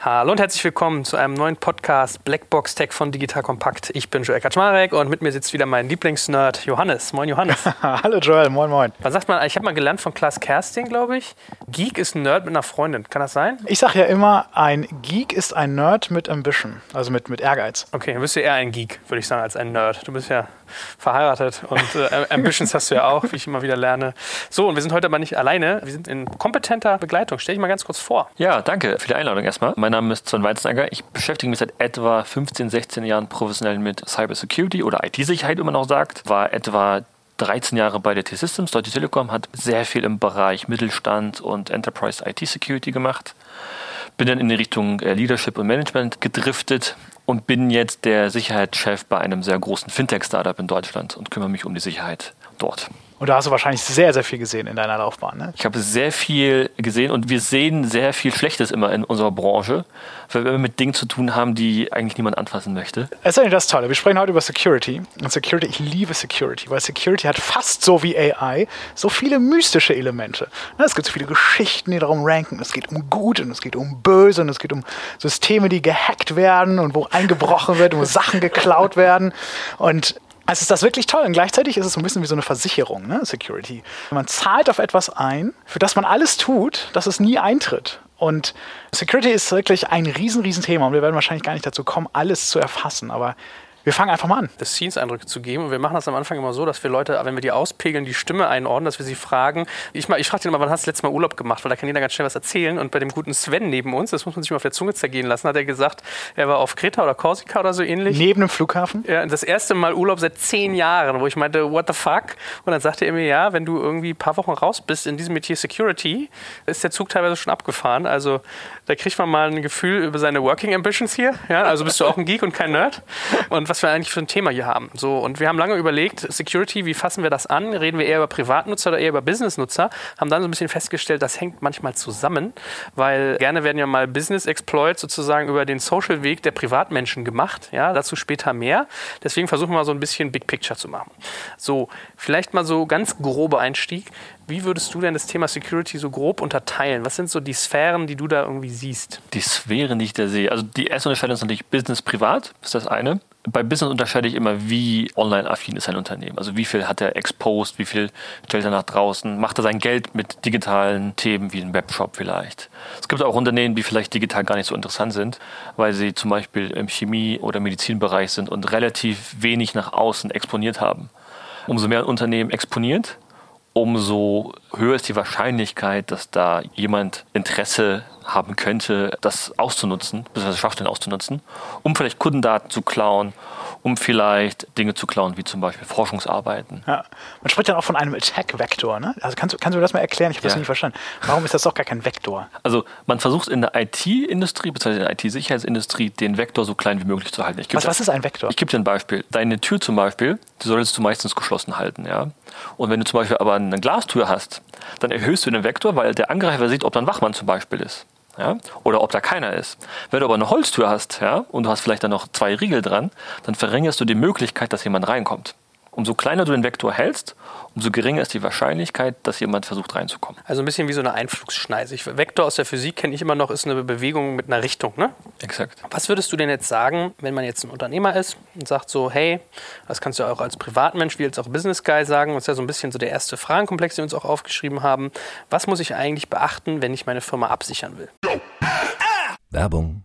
Hallo und herzlich willkommen zu einem neuen Podcast Blackbox Tech von Digital Kompakt. Ich bin Joel Kaczmarek und mit mir sitzt wieder mein Lieblingsnerd Johannes. Moin Johannes. Hallo Joel, moin moin. Was sagt man? Ich habe mal gelernt von Klaas Kersting, glaube ich. Geek ist ein Nerd mit einer Freundin. Kann das sein? Ich sage ja immer, ein Geek ist ein Nerd mit Ambition, also mit, mit Ehrgeiz. Okay, dann bist du eher ein Geek, würde ich sagen, als ein Nerd. Du bist ja verheiratet und äh, Ambitions hast du ja auch, wie ich immer wieder lerne. So, und wir sind heute aber nicht alleine. Wir sind in kompetenter Begleitung. Stell dich mal ganz kurz vor. Ja, danke für die Einladung erstmal. Mein Name ist Sven Weizenegger. Ich beschäftige mich seit etwa 15, 16 Jahren professionell mit Cybersecurity oder IT-Sicherheit, wie man auch sagt. War etwa 13 Jahre bei der T-Systems. Deutsche Telekom hat sehr viel im Bereich Mittelstand und Enterprise IT-Security gemacht. Bin dann in die Richtung äh, Leadership und Management gedriftet und bin jetzt der Sicherheitschef bei einem sehr großen Fintech-Startup in Deutschland und kümmere mich um die Sicherheit dort. Und da hast du wahrscheinlich sehr, sehr viel gesehen in deiner Laufbahn. Ne? Ich habe sehr viel gesehen und wir sehen sehr viel Schlechtes immer in unserer Branche, weil wir mit Dingen zu tun haben, die eigentlich niemand anfassen möchte. Das ist eigentlich das Tolle. Wir sprechen heute über Security. Und Security, ich liebe Security, weil Security hat fast so wie AI so viele mystische Elemente. Ne, es gibt so viele Geschichten, die darum ranken. Es geht um Gut und es geht um Böse und es geht um Systeme, die gehackt werden und wo eingebrochen wird und wo Sachen geklaut werden. Und also ist das wirklich toll und gleichzeitig ist es so ein bisschen wie so eine Versicherung, ne? Security. Man zahlt auf etwas ein, für das man alles tut, dass es nie eintritt. Und Security ist wirklich ein riesen, riesen Thema und wir werden wahrscheinlich gar nicht dazu kommen, alles zu erfassen. Aber wir fangen einfach mal an. Das Scenes-Eindrücke zu geben. Und wir machen das am Anfang immer so, dass wir Leute, wenn wir die auspegeln, die Stimme einordnen, dass wir sie fragen. Ich, ich frage den immer, wann hast du das letzte Mal Urlaub gemacht? Weil da kann jeder ganz schnell was erzählen. Und bei dem guten Sven neben uns, das muss man sich mal auf der Zunge zergehen lassen, hat er gesagt, er war auf Kreta oder Korsika oder so ähnlich. Neben dem Flughafen? Ja, das erste Mal Urlaub seit zehn Jahren, wo ich meinte, what the fuck? Und dann sagte er mir, ja, wenn du irgendwie ein paar Wochen raus bist in diesem Metier Security, ist der Zug teilweise schon abgefahren. Also da kriegt man mal ein Gefühl über seine Working Ambitions hier. Ja, also bist du auch ein Geek und kein Nerd. Und was wir eigentlich für ein Thema hier haben. So, und wir haben lange überlegt, Security, wie fassen wir das an? Reden wir eher über Privatnutzer oder eher über Businessnutzer? Haben dann so ein bisschen festgestellt, das hängt manchmal zusammen, weil gerne werden ja mal Business Exploits sozusagen über den Social Weg der Privatmenschen gemacht. Ja, dazu später mehr. Deswegen versuchen wir mal so ein bisschen Big Picture zu machen. So, vielleicht mal so ganz grober Einstieg. Wie würdest du denn das Thema Security so grob unterteilen? Was sind so die Sphären, die du da irgendwie siehst? Die Sphären, die ich da sehe. Also die erste Unterscheidung ist natürlich Business-Privat, ist das eine. Bei Business unterscheide ich immer, wie online-affin ist ein Unternehmen. Also wie viel hat er exposed, wie viel stellt er nach draußen, macht er sein Geld mit digitalen Themen wie ein Webshop vielleicht. Es gibt auch Unternehmen, die vielleicht digital gar nicht so interessant sind, weil sie zum Beispiel im Chemie- oder Medizinbereich sind und relativ wenig nach außen exponiert haben. Umso mehr ein Unternehmen exponiert, umso höher ist die Wahrscheinlichkeit, dass da jemand Interesse haben könnte, das auszunutzen, beziehungsweise Schwachstellen auszunutzen, um vielleicht Kundendaten zu klauen, um vielleicht Dinge zu klauen, wie zum Beispiel Forschungsarbeiten. Ja. Man spricht dann auch von einem Attack-Vektor. Ne? Also kannst, kannst du das mal erklären? Ich habe ja. das nicht verstanden. Warum ist das doch gar kein Vektor? Also man versucht in der IT-Industrie, beziehungsweise in der IT-Sicherheitsindustrie, den Vektor so klein wie möglich zu halten. Was, was ist ein Vektor? Ich gebe dir ein Beispiel. Deine Tür zum Beispiel, die solltest du meistens geschlossen halten. Ja? Und wenn du zum Beispiel aber eine Glastür hast, dann erhöhst du den Vektor, weil der Angreifer sieht, ob da ein Wachmann zum Beispiel ist ja, oder ob da keiner ist. Wenn du aber eine Holztür hast, ja, und du hast vielleicht dann noch zwei Riegel dran, dann verringerst du die Möglichkeit, dass jemand reinkommt. Umso kleiner du den Vektor hältst, umso geringer ist die Wahrscheinlichkeit, dass jemand versucht reinzukommen. Also ein bisschen wie so eine Einflugsschneise. Vektor aus der Physik kenne ich immer noch, ist eine Bewegung mit einer Richtung, ne? Exakt. Was würdest du denn jetzt sagen, wenn man jetzt ein Unternehmer ist und sagt so, hey, das kannst du auch als Privatmensch wie als auch Business Guy sagen, das ist ja so ein bisschen so der erste Fragenkomplex, den wir uns auch aufgeschrieben haben. Was muss ich eigentlich beachten, wenn ich meine Firma absichern will? Werbung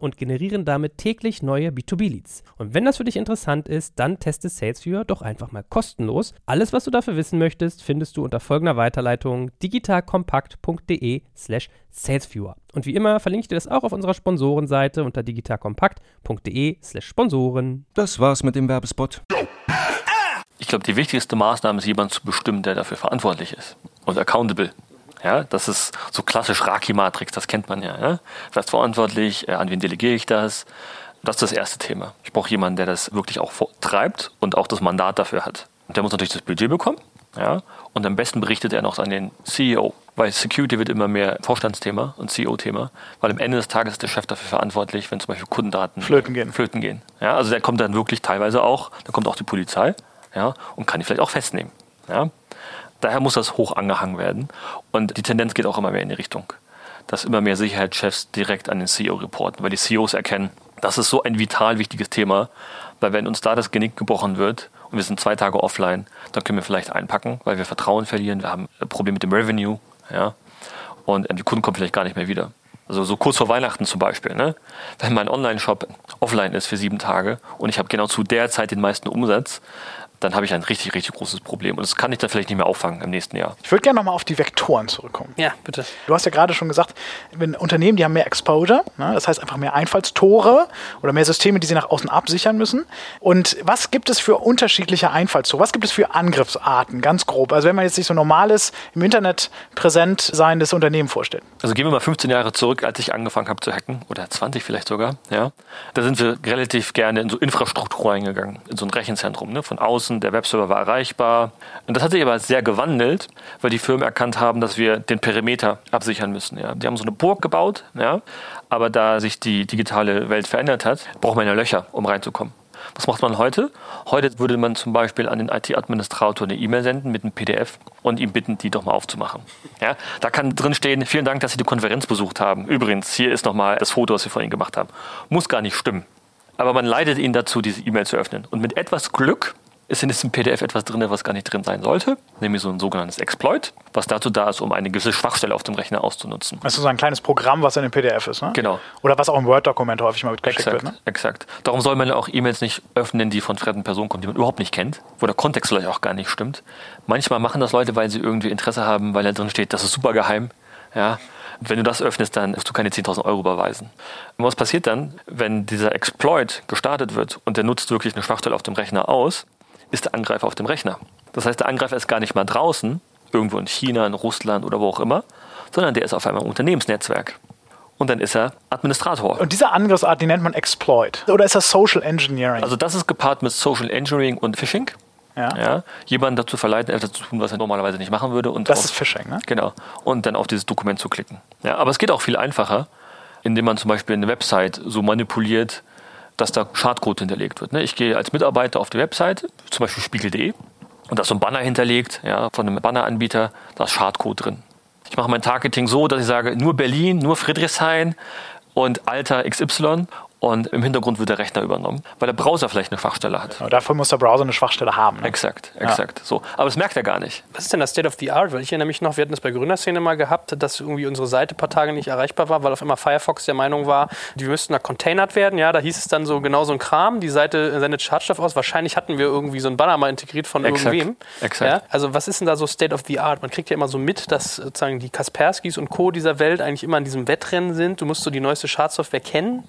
und generieren damit täglich neue B2B-Leads. Und wenn das für dich interessant ist, dann teste SalesViewer doch einfach mal kostenlos. Alles, was du dafür wissen möchtest, findest du unter folgender Weiterleitung digitalkompakt.de slash salesviewer. Und wie immer verlinke ich dir das auch auf unserer Sponsorenseite unter digitalkompakt.de slash Sponsoren. Das war's mit dem Werbespot. Ich glaube, die wichtigste Maßnahme ist, jemanden zu bestimmen, der dafür verantwortlich ist und accountable. Ja, das ist so klassisch Raki-Matrix, das kennt man ja. ja? Wer ist verantwortlich? Äh, an wen delegiere ich das? Das ist das erste Thema. Ich brauche jemanden, der das wirklich auch treibt und auch das Mandat dafür hat. Und der muss natürlich das Budget bekommen. Ja? Und am besten berichtet er noch an den CEO. Weil Security wird immer mehr Vorstandsthema und CEO-Thema. Weil am Ende des Tages ist der Chef dafür verantwortlich, wenn zum Beispiel Kundendaten Flöten gehen. Flöten gehen. Ja? Also der kommt dann wirklich teilweise auch, da kommt auch die Polizei ja? und kann die vielleicht auch festnehmen. Ja? Daher muss das hoch angehangen werden. Und die Tendenz geht auch immer mehr in die Richtung, dass immer mehr Sicherheitschefs direkt an den CEO reporten, weil die CEOs erkennen, das ist so ein vital wichtiges Thema, weil wenn uns da das Genick gebrochen wird und wir sind zwei Tage offline, dann können wir vielleicht einpacken, weil wir Vertrauen verlieren, wir haben ein Problem mit dem Revenue, ja, und die Kunden kommen vielleicht gar nicht mehr wieder. Also so kurz vor Weihnachten zum Beispiel, ne? wenn mein Online-Shop offline ist für sieben Tage und ich habe genau zu der Zeit den meisten Umsatz, dann habe ich ein richtig, richtig großes Problem. Und das kann ich dann vielleicht nicht mehr auffangen im nächsten Jahr. Ich würde gerne nochmal auf die Vektoren zurückkommen. Ja, bitte. Du hast ja gerade schon gesagt, wenn Unternehmen, die haben mehr Exposure, ne, das heißt einfach mehr Einfallstore oder mehr Systeme, die sie nach außen absichern müssen. Und was gibt es für unterschiedliche Einfallstore? Was gibt es für Angriffsarten, ganz grob? Also wenn man jetzt sich so normales, im Internet präsent seiendes Unternehmen vorstellt. Also gehen wir mal 15 Jahre zurück, als ich angefangen habe zu hacken, oder 20 vielleicht sogar, ja. Da sind wir relativ gerne in so Infrastruktur reingegangen, in so ein Rechenzentrum, ne, von außen nutzen, der Webserver war erreichbar. Und das hat sich aber sehr gewandelt, weil die Firmen erkannt haben, dass wir den Perimeter absichern müssen. Ja. Die haben so eine Burg gebaut, ja, aber da sich die digitale Welt verändert hat, braucht man ja Löcher, um reinzukommen. Was macht man heute? Heute würde man zum Beispiel an den IT-Administrator eine E-Mail senden mit einem PDF und ihm bitten, die doch mal aufzumachen. Ja, da kann drin stehen, vielen Dank, dass Sie die Konferenz besucht haben. Übrigens, hier ist nochmal das Foto, was wir von Ihnen gemacht haben. Muss gar nicht stimmen. Aber man leitet ihn dazu, diese E-Mail zu öffnen. Und mit etwas Glück ist in diesem PDF etwas drin, was gar nicht drin sein sollte, nämlich so ein sogenanntes Exploit, was dazu da ist, um eine gewisse Schwachstelle auf dem Rechner auszunutzen. Das ist so ein kleines Programm, was in dem PDF ist, ne? Genau. Oder was auch im Word-Dokument häufig mal mitgeschickt exakt, wird, ne? Exakt. Darum soll man auch E-Mails nicht öffnen, die von fremden Personen kommen, die man überhaupt nicht kennt, wo der Kontext vielleicht auch gar nicht stimmt. Manchmal machen das Leute, weil sie irgendwie Interesse haben, weil da drin steht, das ist super geheim, ja, wenn du das öffnest, dann musst du keine 10.000 Euro überweisen. Und was passiert dann, wenn dieser Exploit gestartet wird und der nutzt wirklich eine Schwachstelle auf dem Rechner aus, ist der Angreifer auf dem Rechner. Das heißt, der Angreifer ist gar nicht mal draußen, irgendwo in China, in Russland oder wo auch immer, sondern der ist auf einmal im Unternehmensnetzwerk. Und dann ist er Administrator. Und diese Angriffsart, die nennt man Exploit. Oder ist das Social Engineering? Also das ist gepaart mit Social Engineering und Phishing. ja. Ja, jemanden dazu verleiten, etwas zu tun, was er normalerweise nicht machen würde. Und Das auf, ist Phishing, ne? Genau. Und dann auf dieses Dokument zu klicken. Ja, aber es geht auch viel einfacher, indem man zum Beispiel eine Website so manipuliert, dass da Schadcode hinterlegt wird. Ne? Ich gehe als Mitarbeiter auf die Website, zum Beispiel spiegel.de, und da ist so ein Banner hinterlegt, ja, von einem Banneranbieter, da ist Schadcode drin. Ich mache mein Targeting so, dass ich sage, nur Berlin, nur Friedrichshain und Alter XY und im Hintergrund wird der Rechner übernommen, weil der Browser vielleicht eine Schwachstelle hat. Aber dafür muss der Browser eine Schwachstelle haben. Ne? Exakt, exakt. So. Aber das merkt er gar nicht. Was ist denn das State of the Art? Weil ich erinnere mich noch, wir hatten das bei Gründerszene mal gehabt, dass irgendwie unsere Seite ein paar Tage nicht erreichbar war, weil auf einmal Firefox der Meinung war, die müssten da containert werden. Ja, da hieß es dann so genau so ein Kram, die Seite sendet Schadstoff aus. Wahrscheinlich hatten wir irgendwie so ein Banner mal integriert von Exakt, irgendwem. exakt. Ja, also was ist denn da so State of the Art? Man kriegt ja immer so mit, dass sozusagen die Kasperskis und Co. dieser Welt eigentlich immer in diesem Wettrennen sind. Du musst so die neueste Schadsoftware kennen.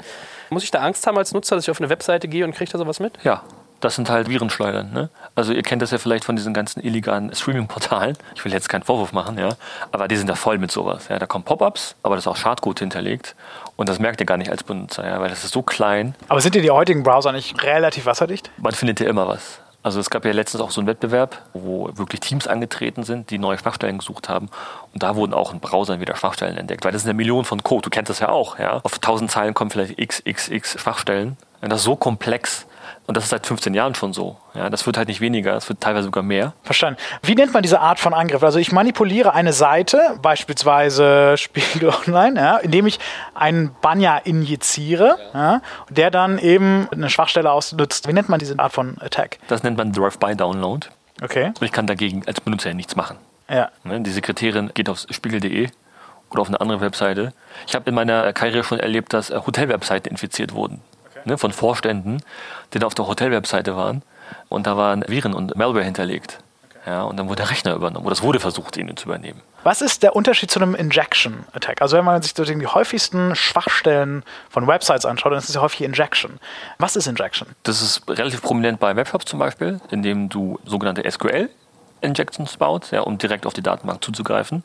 Muss ich da Angst haben als Nutzer, dass ich auf eine Webseite gehe und kriege da sowas mit? Ja, das sind halt Virenschleudern. Ne? Also ihr kennt das ja vielleicht von diesen ganzen illegalen Streaming-Portalen. Ich will jetzt keinen Vorwurf machen, ja, aber die sind da voll mit sowas. Ja, da kommen Pop-ups, aber das ist auch Schadcode hinterlegt und das merkt ihr gar nicht als Benutzer, ja, weil das ist so klein. Aber sind dir die heutigen Browser nicht relativ wasserdicht? Man findet ja immer was. Also es gab ja letztens auch so einen Wettbewerb, wo wirklich Teams angetreten sind, die neue Schwachstellen gesucht haben. Und da wurden auch in Browsern wieder Schwachstellen entdeckt, weil das sind ja Millionen von Code. Du kennst das ja auch, ja. Auf 1000 Zeilen kommen vielleicht xxx Schwachstellen. Und das ist so komplex. Und das ist seit 15 Jahren schon so. Ja, das wird halt nicht weniger, es wird teilweise sogar mehr. Verstanden. Wie nennt man diese Art von Angriff? Also ich manipuliere eine Seite, beispielsweise Spiegel Online, ja, indem ich einen Banner injiziere, ja, der dann eben eine Schwachstelle ausnutzt. Wie nennt man diese Art von Attack? Das nennt man Drive-by-Download. Okay. Und ich kann dagegen als Benutzer ja nichts machen. Ja. Ne, Die Sekretärin geht auf spiegel.de oder auf eine andere Webseite. Ich habe in meiner Karriere schon erlebt, dass äh, Hotelwebseiten infiziert wurden. Ne, von Vorständen, die da auf der Hotelwebseite waren. Und da waren Viren und Malware hinterlegt. Ja, und dann wurde der Rechner übernommen. Oder es wurde versucht, ihn zu übernehmen. Was ist der Unterschied zu einem Injection-Attack? Also wenn man sich die häufigsten Schwachstellen von Websites anschaut, dann ist es ja häufig Injection. Was ist Injection? Das ist relativ prominent bei Webshops zum Beispiel, indem du sogenannte SQL-Injections baust, ja, um direkt auf die Datenbank zuzugreifen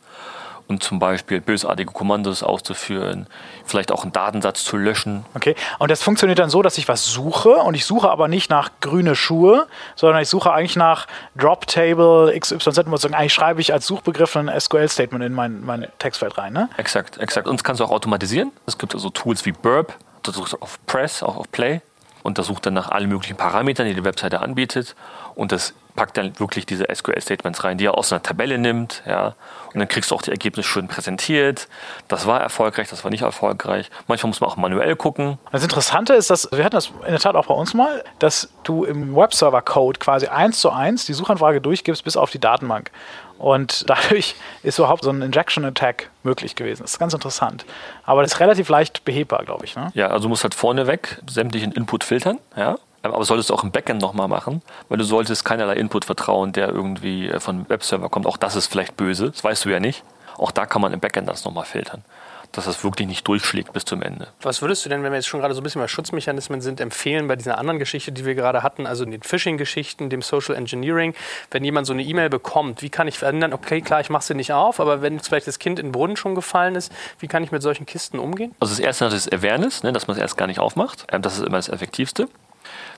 und zum Beispiel bösartige Kommandos auszuführen, vielleicht auch einen Datensatz zu löschen. Okay, und das funktioniert dann so, dass ich was suche und ich suche aber nicht nach grüne Schuhe, sondern ich suche eigentlich nach Drop Table XYZ. Eigentlich schreibe ich als Suchbegriff ein SQL-Statement in mein, mein Textfeld rein. Ne? Exakt, exakt. Und das kannst du auch automatisieren. Es gibt also Tools wie Burp, das sucht auf Press, auch auf Play und das sucht dann nach allen möglichen Parametern, die die Webseite anbietet und das packt dann wirklich diese SQL-Statements rein, die er aus einer Tabelle nimmt, ja, und dann kriegst du auch die Ergebnisse schön präsentiert. Das war erfolgreich, das war nicht erfolgreich. Manchmal muss man auch manuell gucken. Das Interessante ist, dass wir hatten das in der Tat auch bei uns mal, dass du im Webserver-Code quasi eins zu eins die Suchanfrage durchgibst bis auf die Datenbank. Und dadurch ist überhaupt so ein Injection-Attack möglich gewesen. Das ist ganz interessant. Aber das ist relativ leicht behebbar, glaube ich. Ne? Ja, also du musst halt vorneweg sämtlichen Input filtern, ja. Aber solltest du auch im Backend nochmal machen, weil du solltest keinerlei Input vertrauen, der irgendwie äh, von Webserver kommt. Auch das ist vielleicht böse, das weißt du ja nicht. Auch da kann man im Backend das nochmal filtern dass das wirklich nicht durchschlägt bis zum Ende. Was würdest du denn, wenn wir jetzt schon gerade so ein bisschen bei Schutzmechanismen sind, empfehlen bei dieser anderen Geschichte, die wir gerade hatten, also in den Phishing-Geschichten, dem Social Engineering, wenn jemand so eine E-Mail bekommt, wie kann ich verändern, okay, klar, ich mache sie nicht auf, aber wenn jetzt vielleicht das Kind in den Brunnen schon gefallen ist, wie kann ich mit solchen Kisten umgehen? Also das erste ist Awareness, ne, dass man es erst gar nicht aufmacht. Ähm, das ist immer das Effektivste.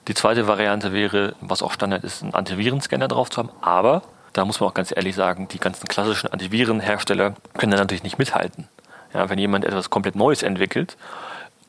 Die zweite Variante wäre, was auch Standard ist, einen Antivirenscanner drauf zu haben. Aber da muss man auch ganz ehrlich sagen, die ganzen klassischen Antivirenhersteller können da natürlich nicht mithalten. Ja, wenn jemand etwas komplett Neues entwickelt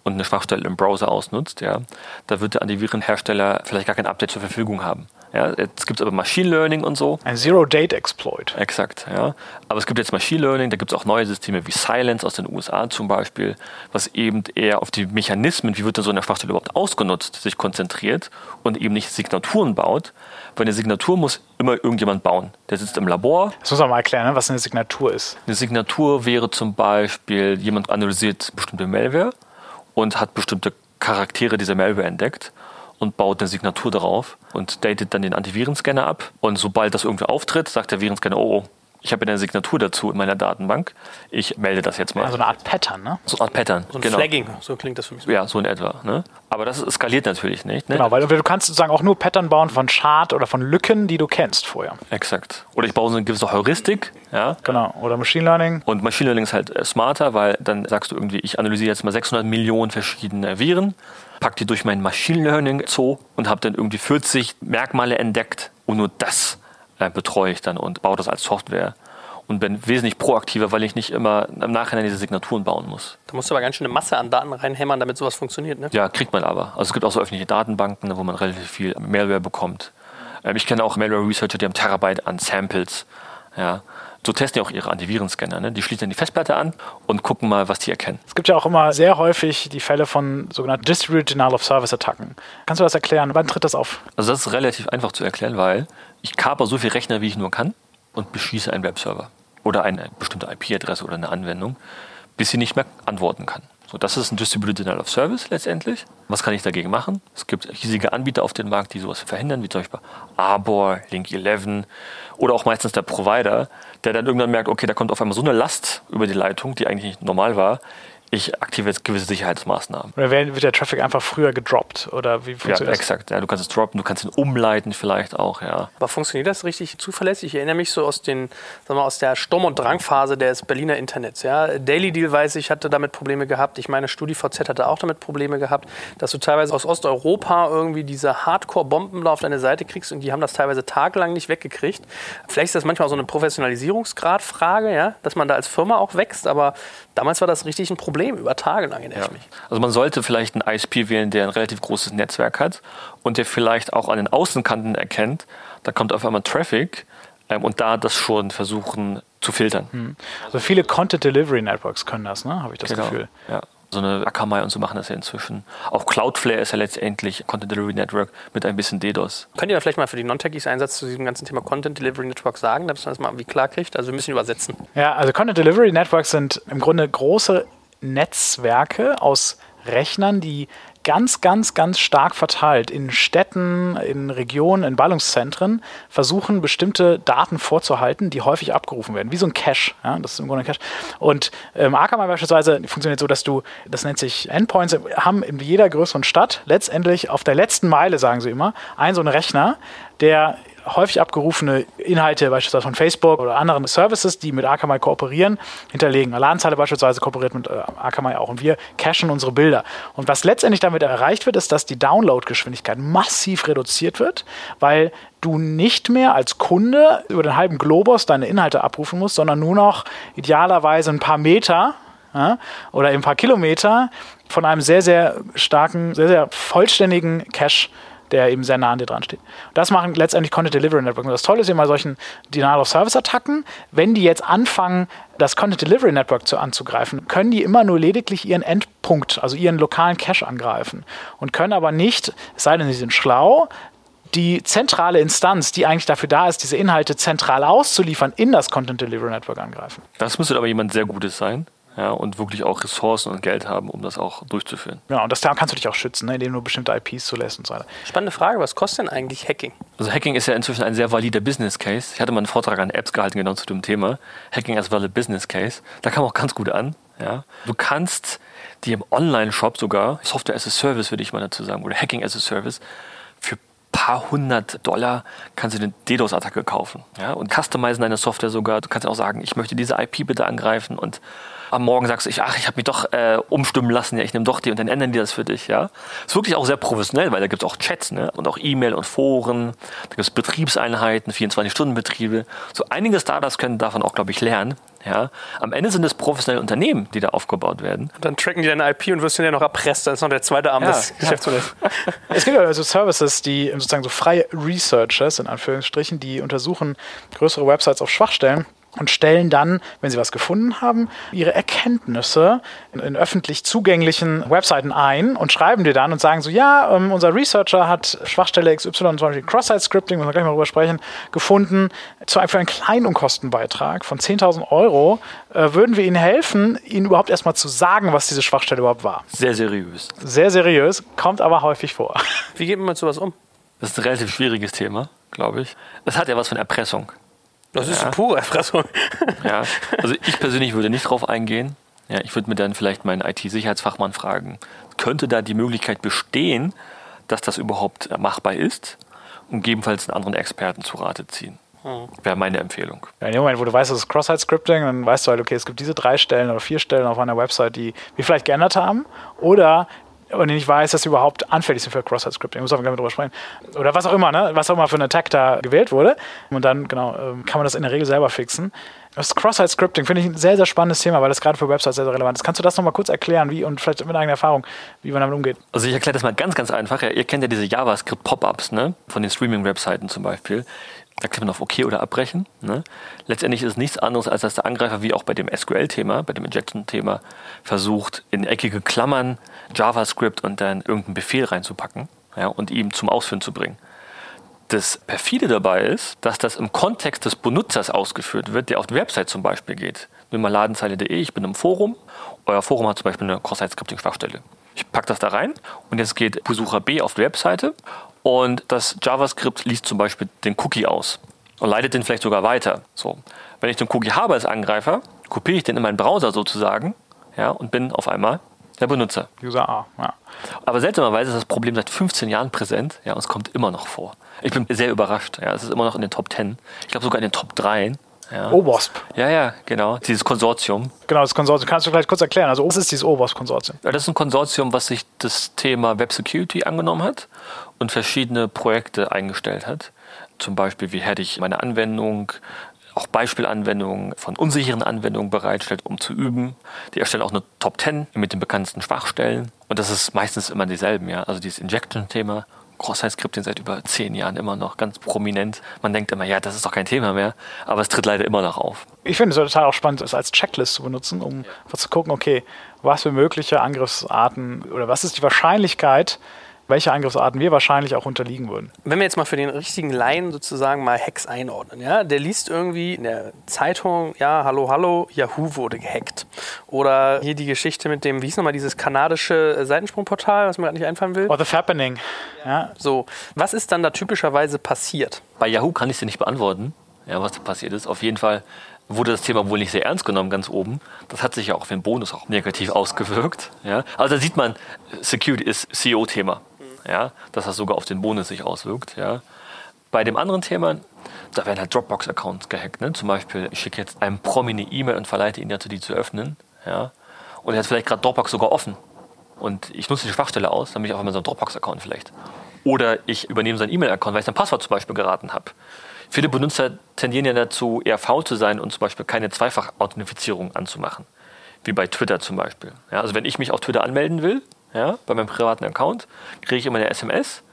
und eine Schwachstelle im Browser ausnutzt, ja, da wird der Antivirenhersteller vielleicht gar kein Update zur Verfügung haben. Ja, jetzt gibt es aber Machine Learning und so. Ein Zero-Date-Exploit. Exakt, ja. Aber es gibt jetzt Machine Learning, da gibt es auch neue Systeme wie Silence aus den USA zum Beispiel, was eben eher auf die Mechanismen, wie wird denn so eine Schwachstelle überhaupt ausgenutzt, sich konzentriert und eben nicht Signaturen baut. Weil eine Signatur muss immer irgendjemand bauen. Der sitzt im Labor. Das muss man mal erklären, ne, was eine Signatur ist. Eine Signatur wäre zum Beispiel, jemand analysiert bestimmte Malware und hat bestimmte Charaktere dieser Malware entdeckt und baut eine Signatur darauf und datet dann den Antivirenscanner ab. Und sobald das irgendwie auftritt, sagt der Virenscanner, oh, oh ich habe eine Signatur dazu in meiner Datenbank. Ich melde das jetzt mal. Also eine Art Pattern, ne? So eine Art Pattern. So ein genau. Flagging, so klingt das für mich. Ja, so in etwa. Ne? Aber das skaliert natürlich nicht. Ne? Genau, weil du kannst sozusagen auch nur Pattern bauen von Chart oder von Lücken, die du kennst vorher. Exakt. Oder ich baue so eine gewisse Heuristik. Ja? Genau. Oder Machine Learning. Und Machine Learning ist halt äh, smarter, weil dann sagst du irgendwie, ich analysiere jetzt mal 600 Millionen verschiedene Viren pack die durch mein Machine Learning Zoo und habe dann irgendwie 40 Merkmale entdeckt und nur das äh, betreue ich dann und baue das als Software und bin wesentlich proaktiver, weil ich nicht immer im Nachhinein diese Signaturen bauen muss. Da musst du aber ganz schön eine Masse an Daten reinhämmern, damit sowas funktioniert, ne? Ja, kriegt man aber. Also es gibt auch so öffentliche Datenbanken, wo man relativ viel Malware bekommt. Ähm, ich kenne auch Malware-Researcher, die haben Terabyte an Samples. Ja, so testen ja auch ihre Antivirenscanner. Ne? Die schließen dann die Festplatte an und gucken mal, was die erkennen. Es gibt ja auch immer sehr häufig die Fälle von sogenannten Distributed Denial of Service Attacken. Kannst du das erklären? Wann tritt das auf? Also das ist relativ einfach zu erklären, weil ich kaper so viel Rechner, wie ich nur kann und beschieße einen Webserver oder eine bestimmte IP-Adresse oder eine Anwendung, bis sie nicht mehr antworten kann. So, das ist ein Distributed Denial of Service letztendlich. Was kann ich dagegen machen? Es gibt riesige Anbieter auf dem Markt, die sowas verhindern, wie zum Beispiel Arbor, Link11 oder auch meistens der Provider, der dann irgendwann merkt, okay, da kommt auf einmal so eine Last über die Leitung, die eigentlich nicht normal war, ich aktiviere jetzt gewisse Sicherheitsmaßnahmen. Oder wird der Traffic einfach früher gedroppt? Oder wie funktioniert ja, das? exakt. Ja, du kannst es droppen, du kannst ihn umleiten vielleicht auch, ja. Aber funktioniert das richtig zuverlässig? Ich erinnere mich so aus den, sagen wir, aus der Sturm- und Drangphase des Berliner Internets. Ja. Daily Deal weiß ich, hatte damit Probleme gehabt. Ich meine, StudiVZ hatte auch damit Probleme gehabt, dass du teilweise aus Osteuropa irgendwie diese Hardcore-Bomben auf deine Seite kriegst und die haben das teilweise tagelang nicht weggekriegt. Vielleicht ist das manchmal so eine Professionalisierungsgradfrage, ja, dass man da als Firma auch wächst, aber damals war das richtig ein Problem Problem über Tage lang, erinnere ja. ich mich. Also man sollte vielleicht einen ISP wählen, der ein relativ großes Netzwerk hat und der vielleicht auch an den Außenkanten erkennt, da kommt auf einmal Traffic ähm, und da das schon versuchen zu filtern. Hm. Also viele Content Delivery Networks können das, ne? habe ich das genau. Gefühl. Ja. So eine Akamai und so machen das ja inzwischen. Auch Cloudflare ist ja letztendlich Content Delivery Network mit ein bisschen DDoS. Könnt ihr da vielleicht mal für die Non-Techies Einsatz zu diesem ganzen Thema Content Delivery Network sagen, damit man das mal wie klar kriegt? Also ein bisschen übersetzen. Ja, also Content Delivery Networks sind im Grunde große Netzwerke aus Rechnern, die ganz, ganz, ganz stark verteilt in Städten, in Regionen, in Ballungszentren versuchen, bestimmte Daten vorzuhalten, die häufig abgerufen werden, wie so ein Cache. Ja, das ist im Grunde ein Cache. Und ähm, Akamai beispielsweise funktioniert so, dass du, das nennt sich Endpoints, haben in jeder größeren Stadt letztendlich auf der letzten Meile, sagen sie immer, einen so einen Rechner, der häufig abgerufene Inhalte beispielsweise von Facebook oder anderen Services, die mit Akamai kooperieren, hinterlegen. Alarmzeile beispielsweise kooperiert mit äh, Akamai auch und wir cachen unsere Bilder. Und was letztendlich damit erreicht wird, ist, dass die Downloadgeschwindigkeit massiv reduziert wird, weil du nicht mehr als Kunde über den halben Globus deine Inhalte abrufen musst, sondern nur noch idealerweise ein paar Meter ja, oder ein paar Kilometer von einem sehr, sehr starken, sehr, sehr vollständigen Cache der eben sehr nah an dir dran steht. Das machen letztendlich Content Delivery Networks. Und das Tolle ist immer solchen Denial-of-Service-Attacken, wenn die jetzt anfangen, das Content Delivery Network zu, anzugreifen, können die immer nur lediglich ihren Endpunkt, also ihren lokalen Cache angreifen und können aber nicht, es sei denn, sie sind schlau, die zentrale Instanz, die eigentlich dafür da ist, diese Inhalte zentral auszuliefern, in das Content Delivery Network angreifen. Das müsste aber jemand sehr Gutes sein ja, und wirklich auch Ressourcen und Geld haben, um das auch durchzuführen. Ja, und das da kannst du dich auch schützen, ne, indem du bestimmte IPs zulässt und so weiter. Spannende Frage, was kostet denn eigentlich Hacking? Also Hacking ist ja inzwischen ein sehr valider Business Case. Ich hatte mal einen Vortrag an Apps gehalten genau zu dem Thema. Hacking as valid Business Case. Da kam auch ganz gut an. Ja. Du kannst dir im Online-Shop sogar, Software as a Service würde ich mal dazu sagen, oder Hacking as a Service, für paar hundert Dollar kannst du eine DDoS-Attacke kaufen. Ja, und customizen deine Software sogar. Du kannst auch sagen, ich möchte diese IP bitte angreifen und am Morgen sagst du, ich, ach, ich habe mich doch äh, umstimmen lassen, ja, ich nehme doch die und dann ändern die das für dich, ja. Ist wirklich auch sehr professionell, weil da gibt es auch Chats, ne? Und auch E-Mail und Foren, da gibt es Betriebseinheiten, 24-Stunden-Betriebe. So einige Startups können davon auch, glaube ich, lernen. Ja, am Ende sind es professionelle Unternehmen, die da aufgebaut werden. Und dann tracken die deine IP und wirst du ja noch erpresst. Das ist noch der zweite Arm ja, des Geschäftsmodells. es gibt also Services, die sozusagen so freie Researchers, in Anführungsstrichen, die untersuchen größere Websites auf Schwachstellen und stellen dann, wenn sie was gefunden haben, ihre Erkenntnisse in, in, öffentlich zugänglichen Webseiten ein und schreiben dir dann und sagen so, ja, ähm, unser Researcher hat Schwachstelle XY, zum Beispiel Cross-Site-Scripting, müssen wir gleich mal drüber sprechen, gefunden. Zu, für einen kleinen Unkostenbeitrag von 10.000 Euro äh, würden wir Ihnen helfen, Ihnen überhaupt erstmal zu sagen, was diese Schwachstelle überhaupt war. Sehr seriös. Sehr seriös, kommt aber häufig vor. Wie geht man mit sowas um? Das ist ein relativ schwieriges Thema, glaube ich. Es hat ja was von Erpressung. Das ist ja. pure Erpressung. Ja, also ich persönlich würde nicht drauf eingehen. Ja, ich würde mir dann vielleicht meinen IT-Sicherheitsfachmann fragen, könnte da die Möglichkeit bestehen, dass das überhaupt machbar ist und gegebenenfalls einen anderen Experten zu Rate ziehen. Hm. Wäre meine Empfehlung. Ja, in dem Moment, wo du weißt, das ist Cross-Site-Scripting, dann weißt du halt, okay, es gibt diese drei Stellen oder vier Stellen auf einer Website, die wir vielleicht geändert haben. Oder und ich weiß, dass sie überhaupt anfällig sind für Cross-Site-Scripting. Muss man gleich drüber sprechen. Oder was auch immer, ne? was auch immer für ein Attack da gewählt wurde. Und dann, genau, ähm, kann man das in der Regel selber fixen. Das Cross-Site-Scripting finde ich ein sehr, sehr spannendes Thema, weil das gerade für Websites sehr, sehr relevant ist. Kannst du das nochmal kurz erklären, wie und vielleicht mit eigener Erfahrung, wie man damit umgeht? Also ich erkläre das mal ganz, ganz einfach. Ihr kennt ja diese JavaScript-Pop-Ups, ne? Von den Streaming-Webseiten zum Beispiel. Da klickt man auf OK oder Abbrechen. Ne? Letztendlich ist es nichts anderes, als dass der Angreifer, wie auch bei dem SQL-Thema, bei dem Injection-Thema, versucht, in eckige Klammern JavaScript und dann irgendeinen Befehl reinzupacken ja, und ihm zum Ausführen zu bringen. Das Perfide dabei ist, dass das im Kontext des Benutzers ausgeführt wird, der auf die Website zum Beispiel geht. Nimm mal ladenzeile.de, ich bin im Forum. Euer Forum hat zum Beispiel eine Cross-Site-Scripting-Schwachstelle. Ich packe das da rein und jetzt geht Besucher B auf die Webseite und das JavaScript liest zum Beispiel den Cookie aus und leitet den vielleicht sogar weiter. So. Wenn ich den Cookie habe als Angreifer, kopiere ich den in meinen Browser sozusagen ja, und bin auf einmal der Benutzer. User A, ja. Aber seltsamerweise ist das Problem seit 15 Jahren präsent ja, und es kommt immer noch vor. Ich bin sehr überrascht. Ja, es ist immer noch in den Top 10. Ich glaube sogar in den Top 3. Ja. OWASP. Ja, ja, genau. Dieses Konsortium. Genau, das Konsortium. Kannst du vielleicht kurz erklären? Also, was ist dieses OWASP-Konsortium? Ja, das ist ein Konsortium, was sich das Thema Web Security angenommen hat und verschiedene Projekte eingestellt hat. Zum Beispiel, wie hätte ich meine Anwendung, auch Beispielanwendungen von unsicheren Anwendungen bereitstellt, um zu üben. Die erstellen auch eine Top 10 mit den bekanntesten Schwachstellen. Und das ist meistens immer dieselben, ja. Also dieses Injection-Thema, Cross-Site-Scripting seit über zehn Jahren immer noch ganz prominent. Man denkt immer, ja, das ist doch kein Thema mehr, aber es tritt leider immer noch auf. Ich finde es total auch spannend, das als Checklist zu benutzen, um ja. zu gucken, okay, was für mögliche Angriffsarten oder was ist die Wahrscheinlichkeit, welche Angriffsarten wir wahrscheinlich auch unterliegen würden. Wenn wir jetzt mal für den richtigen Laien sozusagen mal Hacks einordnen, ja, der liest irgendwie in der Zeitung, ja, hallo, hallo, Yahoo wurde gehackt. Oder hier die Geschichte mit dem, wie hieß nochmal dieses kanadische Seitensprungportal, was mir gerade nicht einfallen will. Or the Fappening. Ja. So, was ist dann da typischerweise passiert? Bei Yahoo kann ich es dir nicht beantworten, ja, was da passiert ist. Auf jeden Fall wurde das Thema wohl nicht sehr ernst genommen, ganz oben. Das hat sich ja auch auf den Bonus auch negativ ausgewirkt. Ja. Also da sieht man, Security ist CEO-Thema. Ja, dass das sogar auf den Bonus sich auswirkt. Ja. Bei dem anderen Thema, da werden halt Dropbox-Accounts gehackt. Ne? Zum Beispiel, ich schicke jetzt einem Promi eine E-Mail und verleite ihn dazu, die zu öffnen. Ja. Und er hat vielleicht gerade Dropbox sogar offen. Und ich nutze die Schwachstelle aus, damit ich auch mal so einen Dropbox-Account vielleicht. Oder ich übernehme seinen E-Mail-Account, weil ich sein Passwort zum Beispiel geraten habe. Viele Benutzer tendieren ja dazu, eher faul zu sein und zum Beispiel keine Zweifach-Authentifizierung anzumachen. Wie bei Twitter zum Beispiel. Ja, also wenn ich mich auf Twitter anmelden will, ja, bei meinem privaten Account, kriege ich immer eine SMS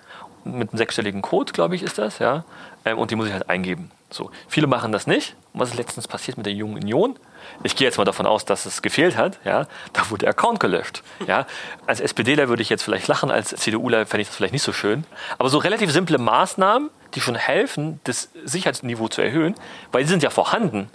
mit einem sechsstelligen Code, glaube ich, ist das, ja, ähm, und die muss ich halt eingeben. So. Viele machen das nicht. Und was ist letztens passiert mit der Jungen Union? Ich gehe jetzt mal davon aus, dass es gefehlt hat. Ja, da wurde der Account gelöscht. Ja, als SPDler würde ich jetzt vielleicht lachen, als CDUler fände ich das vielleicht nicht so schön. Aber so relativ simple Maßnahmen, die schon helfen, das Sicherheitsniveau zu erhöhen, weil die sind ja vorhanden.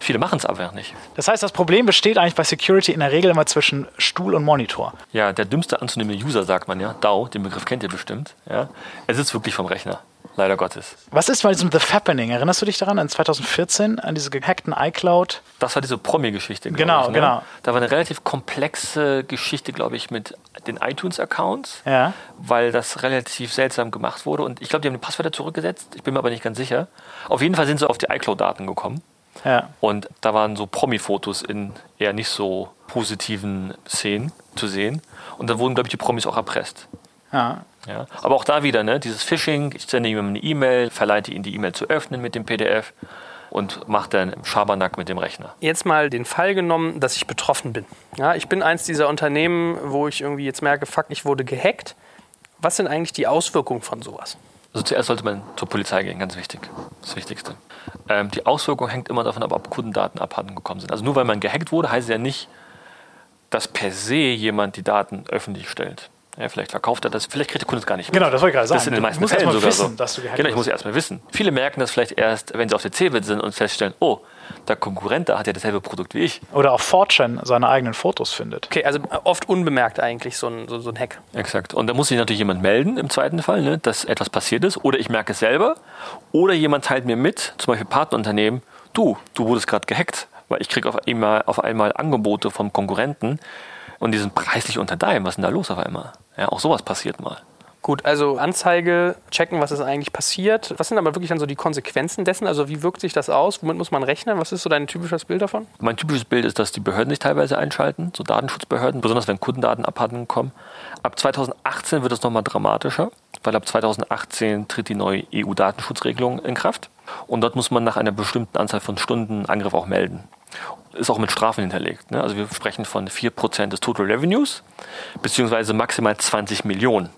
Viele machen es aber nicht. Das heißt, das Problem besteht eigentlich bei Security in der Regel immer zwischen Stuhl und Monitor. Ja, der dümmste anzunehmende User, sagt man ja, DAO, den Begriff kennt ihr bestimmt. Ja, er sitzt wirklich vom Rechner leider Gottes. Was ist bei diesem The Fappening? Erinnerst du dich daran, an 2014, an diese gehackten iCloud? Das war diese Promi-Geschichte, Genau, ich, ne? genau. Da war eine relativ komplexe Geschichte, glaube ich, mit den iTunes-Accounts, Ja. weil das relativ seltsam gemacht wurde. Und ich glaube, die haben die Passwörter zurückgesetzt. Ich bin mir aber nicht ganz sicher. Auf jeden Fall sind sie auf die iCloud-Daten gekommen. Ja. Und da waren so Promi-Fotos in eher nicht so positiven Szenen zu sehen. Und dann wurden, glaube ich, die Promis auch erpresst. ja. Ja. Aber auch da wieder, ne, dieses Phishing, ich sende ihm eine E-Mail, verleite ihn die E-Mail zu öffnen mit dem PDF und mache dann Schabernack mit dem Rechner. Jetzt mal den Fall genommen, dass ich betroffen bin. Ja, ich bin eins dieser Unternehmen, wo ich irgendwie jetzt merke, fuck, ich wurde gehackt. Was sind eigentlich die Auswirkungen von sowas? Also zuerst sollte man zur Polizei gehen, ganz wichtig. Das Wichtigste. Ähm, die Auswirkung hängt immer davon ab, ob Kundendaten abhanden gekommen sind. Also nur weil man gehackt wurde, heißt es ja nicht, dass per se jemand die Daten öffentlich stellt. Ja, vielleicht verkauft er das, vielleicht kriegt der Kunde es gar nicht. mit. Genau, das wollte ich gerade sagen. Das sind in den meisten Fällen sogar wissen, so. dass du gehackt genau, ich muss erst mal wissen. Viele merken das vielleicht erst, wenn sie auf der CeBIT sind und feststellen, oh, der Konkurrent da hat ja dasselbe Produkt wie ich. Oder auf 4chan seine eigenen Fotos findet. Okay, also oft unbemerkt eigentlich so ein, so, so ein Hack. Exakt. Und da muss sich natürlich jemand melden im zweiten Fall, ne, dass etwas passiert ist. Oder ich merke es selber. Oder jemand teilt mir mit, zum Beispiel Partnerunternehmen, du, du wurdest gerade gehackt. Weil ich kriege auf einmal, auf einmal Angebote vom Konkurrenten und die sind preislich unter deinem. Was ist denn da los auf einmal? Ja, auch sowas passiert mal. Gut, also Anzeige, checken, was ist eigentlich passiert. Was sind aber wirklich dann so die Konsequenzen dessen? Also wie wirkt sich das aus? Womit muss man rechnen? Was ist so dein typisches Bild davon? Mein typisches Bild ist, dass die Behörden sich teilweise einschalten, so Datenschutzbehörden, besonders wenn Kundendaten abhanden kommen. Ab 2018 wird es nochmal dramatischer, weil ab 2018 tritt die neue EU-Datenschutzregelung in Kraft. Und dort muss man nach einer bestimmten Anzahl von Stunden Angriff auch melden. Ist auch mit Strafen hinterlegt. Ne? Also wir sprechen von 4% des Total Revenues, beziehungsweise maximal 20 Millionen.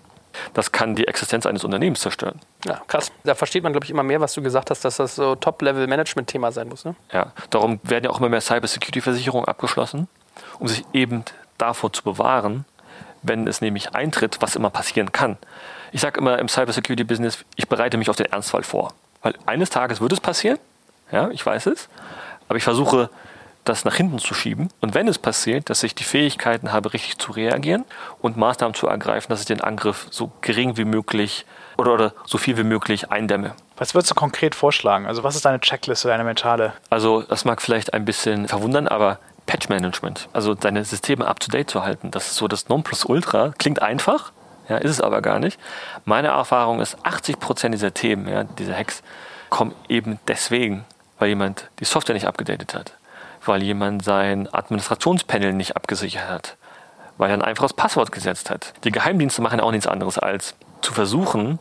Das kann die Existenz eines Unternehmens zerstören. Ja, krass. Da versteht man, glaube ich, immer mehr, was du gesagt hast, dass das so Top-Level-Management-Thema sein muss. Ne? Ja, darum werden ja auch immer mehr Cybersecurity-Versicherungen abgeschlossen, um sich eben davor zu bewahren, wenn es nämlich eintritt, was immer passieren kann. Ich sage immer im Cybersecurity-Business, ich bereite mich auf den Ernstfall vor. Weil eines Tages wird es passieren, ja, ich weiß es, aber ich versuche, das nach hinten zu schieben. Und wenn es passiert, dass ich die Fähigkeiten habe, richtig zu reagieren und Maßnahmen zu ergreifen, dass ich den Angriff so gering wie möglich oder, oder so viel wie möglich eindämme. Was würdest du konkret vorschlagen? Also was ist deine Checkliste, deine mentale? Also das mag vielleicht ein bisschen verwundern, aber Patch-Management, also deine Systeme up-to-date zu halten, das ist so das Nonplusultra. Klingt einfach, ja, ist es aber gar nicht. Meine Erfahrung ist, 80% dieser Themen, ja, dieser Hacks, kommen eben deswegen, weil jemand die Software nicht abgedatet hat, weil jemand sein Administrationspanel nicht abgesichert hat, weil er ein einfaches Passwort gesetzt hat. Die Geheimdienste machen auch nichts anderes als zu versuchen,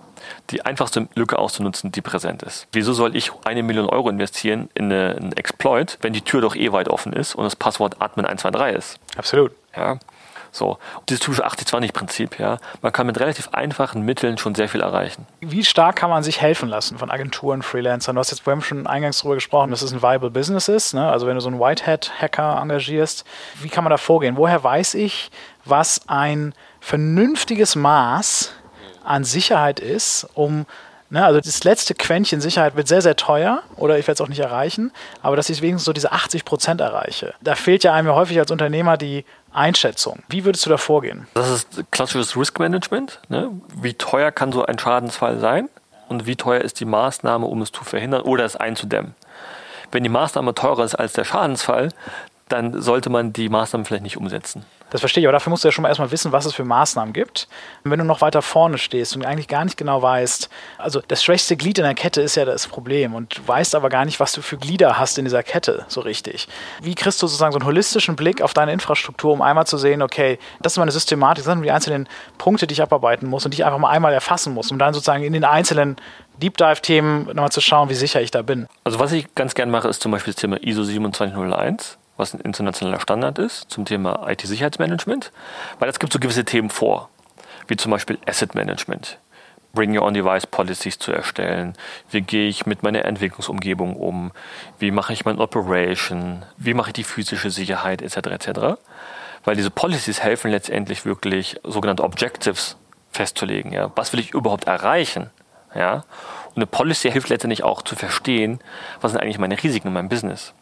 die einfachste Lücke auszunutzen, die präsent ist. Wieso soll ich eine Million Euro investieren in eine- einen Exploit, wenn die Tür doch eh weit offen ist und das Passwort Admin123 ist? Absolut. Ja, so. Dieses typische 80-20-Prinzip, ja. Man kann mit relativ einfachen Mitteln schon sehr viel erreichen. Wie stark kann man sich helfen lassen von Agenturen, Freelancern? Du hast jetzt vorhin schon eingangs darüber gesprochen, dass es ein viable Business ist. Ne? Also wenn du so einen Whitehead-Hacker engagierst, wie kann man da vorgehen? Woher weiß ich, was ein vernünftiges Maß an Sicherheit ist, um Ne, also das letzte Quäntchen Sicherheit wird sehr, sehr teuer oder ich werde es auch nicht erreichen, aber dass ich wenigstens so diese 80 Prozent erreiche. Da fehlt ja einem ja häufig als Unternehmer die Einschätzung. Wie würdest du da vorgehen? Das ist klassisches Risk Management. Ne? Wie teuer kann so ein Schadensfall sein und wie teuer ist die Maßnahme, um es zu verhindern oder es einzudämmen? Wenn die Maßnahme teurer ist als der Schadensfall, dann sollte man die Maßnahmen vielleicht nicht umsetzen. Das verstehe ich, aber dafür musst du ja schon mal erstmal wissen, was es für Maßnahmen gibt. Und wenn du noch weiter vorne stehst und eigentlich gar nicht genau weißt, also das schwächste Glied in der Kette ist ja das Problem und du weißt aber gar nicht, was du für Glieder hast in dieser Kette so richtig. Wie kriegst du sozusagen so einen holistischen Blick auf deine Infrastruktur, um einmal zu sehen, okay, das ist meine Systematik, das sind die einzelnen Punkte, die ich abarbeiten muss und die ich einfach mal einmal erfassen muss, um dann sozusagen in den einzelnen Deep Dive-Themen nochmal zu schauen, wie sicher ich da bin. Also was ich ganz gern mache, ist zum Beispiel das Thema ISO 27001 was ein internationaler Standard ist zum Thema IT-Sicherheitsmanagement, weil es gibt so gewisse Themen vor, wie zum Beispiel Asset Management. Bring Your On-Device Policies zu erstellen. Wie gehe ich mit meiner Entwicklungsumgebung um? Wie mache ich mein Operation? Wie mache ich die physische Sicherheit etc. etc. Weil diese Policies helfen letztendlich wirklich sogenannte Objectives festzulegen. Ja? Was will ich überhaupt erreichen? Ja? Und eine Policy hilft letztendlich auch zu verstehen, was sind eigentlich meine Risiken in meinem Business.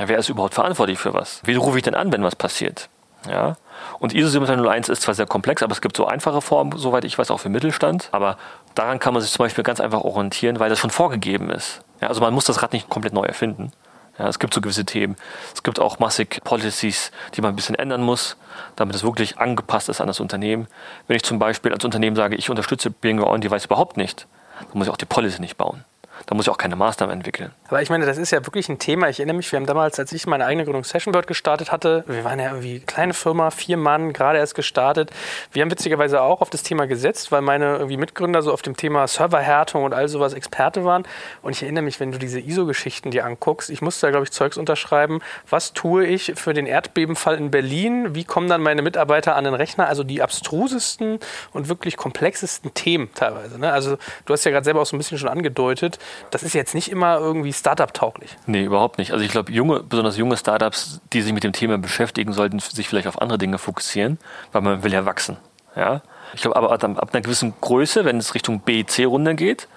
Ja, wer ist überhaupt verantwortlich für was? Wie rufe ich denn an, wenn was passiert? Ja. Und ISO 27001 ist zwar sehr komplex, aber es gibt so einfache Formen, soweit ich weiß, auch für Mittelstand. Aber daran kann man sich zum Beispiel ganz einfach orientieren, weil das schon vorgegeben ist. Ja, also man muss das Rad nicht komplett neu erfinden. Ja, es gibt so gewisse Themen. Es gibt auch massig Policies, die man ein bisschen ändern muss, damit es wirklich angepasst ist an das Unternehmen. Wenn ich zum Beispiel als Unternehmen sage, ich unterstütze Bingo On Device überhaupt nicht, dann muss ich auch die Policy nicht bauen da muss ich auch keine Maßnahmen entwickeln. Aber ich meine, das ist ja wirklich ein Thema. Ich erinnere mich, wir haben damals, als ich meine eigene Gründung Sessionbird gestartet hatte, wir waren ja irgendwie kleine Firma, vier Mann, gerade erst gestartet. Wir haben witzigerweise auch auf das Thema gesetzt, weil meine irgendwie Mitgründer so auf dem Thema Serverhärtung und all sowas Experte waren. Und ich erinnere mich, wenn du diese ISO-Geschichten dir anguckst, ich musste da, glaube ich, Zeugs unterschreiben. Was tue ich für den Erdbebenfall in Berlin? Wie kommen dann meine Mitarbeiter an den Rechner? Also die abstrusesten und wirklich komplexesten Themen teilweise. Ne? Also du hast ja gerade selber auch so ein bisschen schon angedeutet, das ist jetzt nicht immer irgendwie Startup-tauglich. Nee, überhaupt nicht. Also ich glaube, junge, besonders junge Startups, die sich mit dem Thema beschäftigen, sollten sich vielleicht auf andere Dinge fokussieren, weil man will ja wachsen. Ja? Ich glaube aber ab, ab einer gewissen Größe, wenn es Richtung B, C-Runde geht,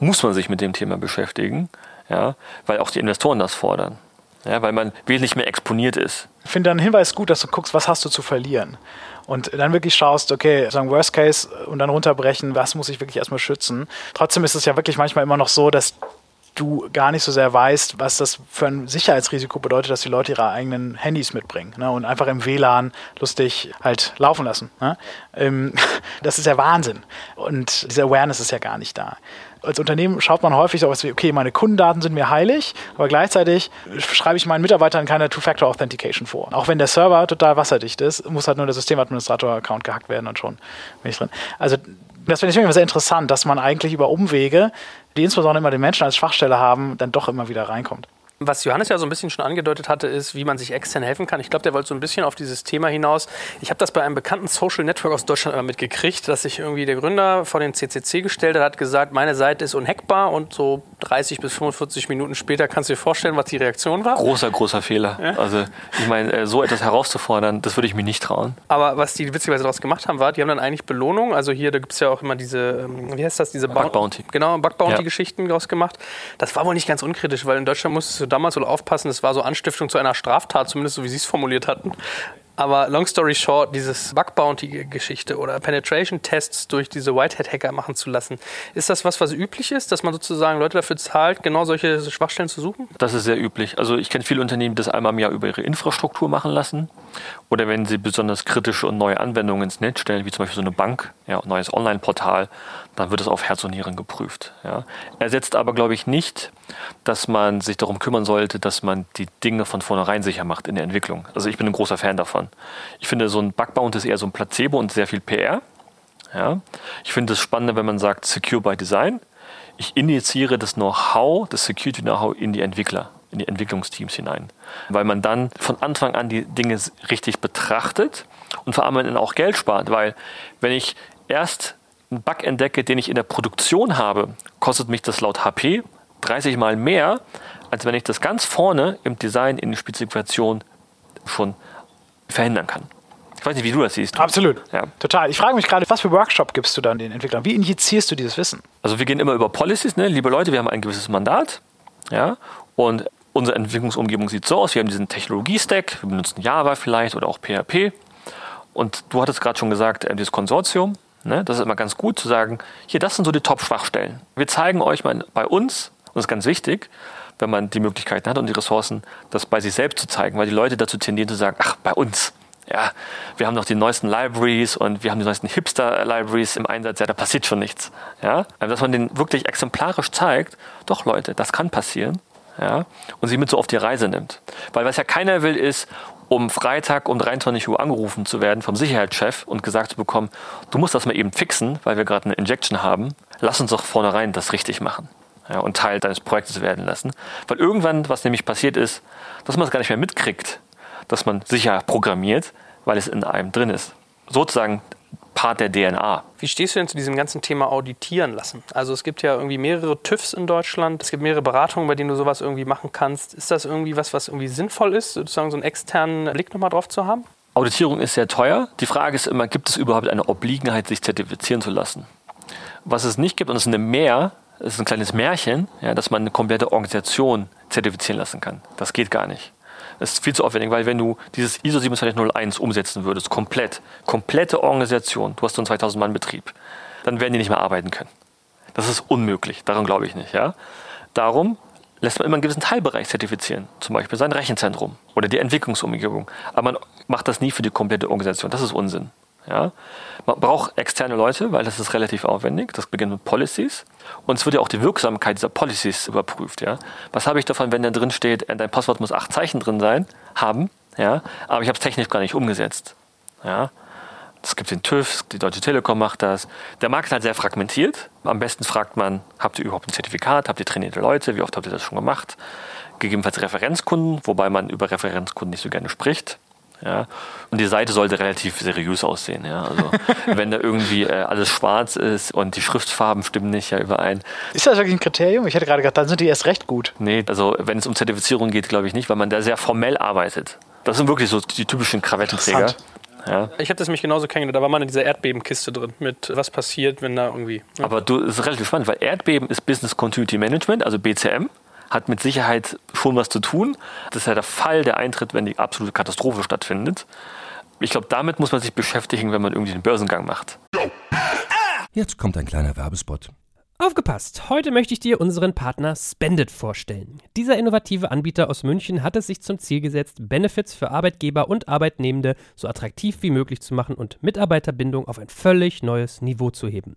muss man sich mit dem Thema beschäftigen, ja? weil auch die Investoren das fordern. Ja, weil man wesentlich mehr exponiert ist. Ich finde deinen Hinweis gut, dass du guckst, was hast du zu verlieren und dann wirklich schaust, okay, sagen Worst Case und dann runterbrechen, was muss ich wirklich erstmal schützen. Trotzdem ist es ja wirklich manchmal immer noch so, dass du gar nicht so sehr weißt, was das für ein Sicherheitsrisiko bedeutet, dass die Leute ihre eigenen Handys mitbringen ne, und einfach im WLAN lustig halt laufen lassen. Ne? Ähm, das ist ja Wahnsinn. Und diese Awareness ist ja gar nicht da als Unternehmen schaut man häufig so was wie, okay, meine Kundendaten sind mir heilig, aber gleichzeitig schreibe ich meinen Mitarbeitern keine Two-Factor-Authentication vor. Auch wenn der Server total wasserdicht ist, muss halt nur der Systemadministrator-Account gehackt werden und schon bin ich drin. Also das finde ich immer sehr interessant, dass man eigentlich über Umwege, die insbesondere immer den Menschen als Schwachstelle haben, dann doch immer wieder reinkommt. Was Johannes ja so ein bisschen schon angedeutet hatte, ist, wie man sich extern helfen kann. Ich glaube, der wollte so ein bisschen auf dieses Thema hinaus. Ich habe das bei einem bekannten Social Network aus Deutschland immer mitgekriegt, dass sich irgendwie der Gründer vor den CCC gestellt hat, hat gesagt, meine Seite ist unhackbar und so 30 bis 45 Minuten später kannst du dir vorstellen, was die Reaktion war. Großer, großer Fehler. Ja? Also ich meine, äh, so etwas herauszufordern, das würde ich mir nicht trauen. Aber was die witzigerweise daraus gemacht haben, war, die haben dann eigentlich Belohnung. Also hier, da gibt es ja auch immer diese, ähm, wie heißt das, diese Bug Bounty. Genau, Bug Bounty-Geschichten ja. daraus gemacht. Das war wohl nicht ganz unkritisch, weil in Deutschland musstest du damals wohl aufpassen, das war so Anstiftung zu einer Straftat, zumindest so wie Sie es formuliert hatten. Aber long story short, dieses Bug Bounty-Geschichte oder Penetration-Tests durch diese Whitehead-Hacker machen zu lassen, ist das was, was üblich ist, dass man sozusagen Leute dafür zahlt, genau solche Schwachstellen zu suchen? Das ist sehr üblich. Also ich kenne viele Unternehmen, die das einmal im Jahr über ihre Infrastruktur machen lassen. Oder wenn sie besonders kritische und neue Anwendungen ins Netz stellen, wie zum Beispiel so eine Bank, ja, ein neues Online-Portal, dann wird es auf Herz und Nieren geprüft. Ja. Ersetzt aber, glaube ich, nicht, dass man sich darum kümmern sollte, dass man die Dinge von vornherein sicher macht in der Entwicklung. Also ich bin ein großer Fan davon. Ich finde, so ein Bugbound ist eher so ein Placebo und sehr viel PR. Ja. Ich finde es spannender, wenn man sagt Secure by Design. Ich injiziere das Know-how, das Security-Know-how in die Entwickler, in die Entwicklungsteams hinein. Weil man dann von Anfang an die Dinge richtig betrachtet und vor allem dann auch Geld spart. Weil wenn ich erst einen Bug entdecke, den ich in der Produktion habe, kostet mich das laut HP 30 mal mehr, als wenn ich das ganz vorne im Design, in der Spezifikation schon verhindern kann. Ich weiß nicht, wie du das siehst. Absolut. Ja. Total. Ich frage mich gerade, was für Workshop gibst du dann den Entwicklern? Wie injizierst du dieses Wissen? Also wir gehen immer über Policies, ne? liebe Leute, wir haben ein gewisses Mandat, ja, und unsere Entwicklungsumgebung sieht so aus, wir haben diesen Technologie-Stack, wir benutzen Java vielleicht oder auch PHP. Und du hattest gerade schon gesagt, äh, dieses Konsortium, ne? das ist immer ganz gut zu sagen, hier, das sind so die Top-Schwachstellen. Wir zeigen euch mal bei uns, und das ist ganz wichtig, wenn man die Möglichkeiten hat und die Ressourcen, das bei sich selbst zu zeigen, weil die Leute dazu tendieren zu sagen, ach, bei uns, ja, wir haben noch die neuesten Libraries und wir haben die neuesten Hipster-Libraries im Einsatz, ja, da passiert schon nichts. Ja? Also, dass man den wirklich exemplarisch zeigt, doch Leute, das kann passieren. Ja? Und sie mit so auf die Reise nimmt. Weil was ja keiner will, ist, um Freitag um 23 Uhr angerufen zu werden vom Sicherheitschef und gesagt zu bekommen, du musst das mal eben fixen, weil wir gerade eine Injection haben. Lass uns doch vornherein das richtig machen. Ja, und Teil deines Projektes werden lassen. Weil irgendwann, was nämlich passiert ist, dass man es gar nicht mehr mitkriegt, dass man sicher programmiert, weil es in einem drin ist. Sozusagen Part der DNA. Wie stehst du denn zu diesem ganzen Thema auditieren lassen? Also es gibt ja irgendwie mehrere TÜVs in Deutschland, es gibt mehrere Beratungen, bei denen du sowas irgendwie machen kannst. Ist das irgendwie was, was irgendwie sinnvoll ist, sozusagen so einen externen Blick nochmal drauf zu haben? Auditierung ist sehr teuer. Die Frage ist immer, gibt es überhaupt eine Obliegenheit, sich zertifizieren zu lassen? Was es nicht gibt, und es ist eine Mehr, es ist ein kleines Märchen, ja, dass man eine komplette Organisation zertifizieren lassen kann. Das geht gar nicht. Das ist viel zu aufwendig, weil wenn du dieses ISO 27001 umsetzen würdest, komplett, komplette Organisation, du hast so einen 2000 Mann Betrieb, dann werden die nicht mehr arbeiten können. Das ist unmöglich, daran glaube ich nicht. Ja? Darum lässt man immer einen gewissen Teilbereich zertifizieren, zum Beispiel sein Rechenzentrum oder die Entwicklungsumgebung. Aber man macht das nie für die komplette Organisation, das ist Unsinn. Ja? Man braucht externe Leute, weil das ist relativ aufwendig. Das beginnt mit Policies. Und es wird ja auch die Wirksamkeit dieser Policies überprüft. Ja? Was habe ich davon, wenn da drin steht, äh, dein Passwort muss acht Zeichen drin sein, haben, ja? aber ich habe es technisch gar nicht umgesetzt. Ja? Es gibt den TÜV, die Deutsche Telekom macht das. Der Markt ist halt sehr fragmentiert. Am besten fragt man, habt ihr überhaupt ein Zertifikat? Habt ihr trainierte Leute? Wie oft habt ihr das schon gemacht? Gegebenenfalls Referenzkunden, wobei man über Referenzkunden nicht so gerne spricht. Ja. Und die Seite sollte relativ seriös aussehen. Ja. Also wenn da irgendwie äh, alles schwarz ist und die Schriftfarben stimmen nicht ja überein. Ist das wirklich ein Kriterium? Ich hätte gerade gedacht, dann sind die erst recht gut. Nee, also wenn es um Zertifizierung geht, glaube ich nicht, weil man da sehr formell arbeitet. Das sind wirklich so die typischen Krawattenträger. Ja. Ich habe das mich genauso kennengelernt. Da war man in dieser Erdbebenkiste drin mit was passiert, wenn da irgendwie. Ne? Aber du, das ist relativ spannend, weil Erdbeben ist Business Continuity Management, also BCM hat mit Sicherheit schon was zu tun. Das ist ja der Fall, der eintritt, wenn die absolute Katastrophe stattfindet. Ich glaube, damit muss man sich beschäftigen, wenn man irgendwie den Börsengang macht. Jetzt kommt ein kleiner Werbespot. Aufgepasst! Heute möchte ich dir unseren Partner Spendit vorstellen. Dieser innovative Anbieter aus München hat es sich zum Ziel gesetzt, Benefits für Arbeitgeber und Arbeitnehmende so attraktiv wie möglich zu machen und Mitarbeiterbindung auf ein völlig neues Niveau zu heben.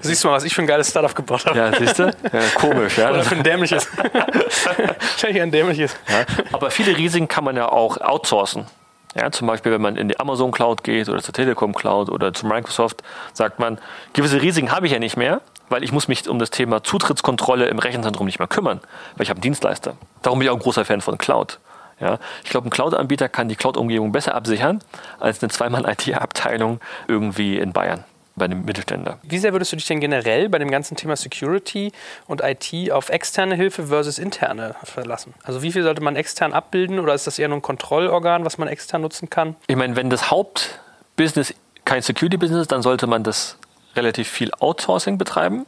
Siehst du mal, was ich für ein geiles Startup gebaut habe. Ja, siehst du? Ja, komisch, ja. Oder für ein dämliches. Wahrscheinlich ein dämliches. Ja, aber viele Risiken kann man ja auch outsourcen. Ja, zum Beispiel, wenn man in die Amazon Cloud geht oder zur Telekom Cloud oder zu Microsoft, sagt man, gewisse Risiken habe ich ja nicht mehr, weil ich muss mich um das Thema Zutrittskontrolle im Rechenzentrum nicht mehr kümmern, weil ich habe einen Dienstleister. Darum bin ich auch ein großer Fan von Cloud. Ja, ich glaube, ein Cloud-Anbieter kann die Cloud-Umgebung besser absichern als eine Zweimann-IT-Abteilung irgendwie in Bayern bei einem Mittelständler. Wie sehr würdest du dich denn generell bei dem ganzen Thema Security und IT auf externe Hilfe versus interne verlassen? Also wie viel sollte man extern abbilden oder ist das eher nur ein Kontrollorgan, was man extern nutzen kann? Ich meine, wenn das Hauptbusiness kein Security-Business ist, dann sollte man das relativ viel Outsourcing betreiben.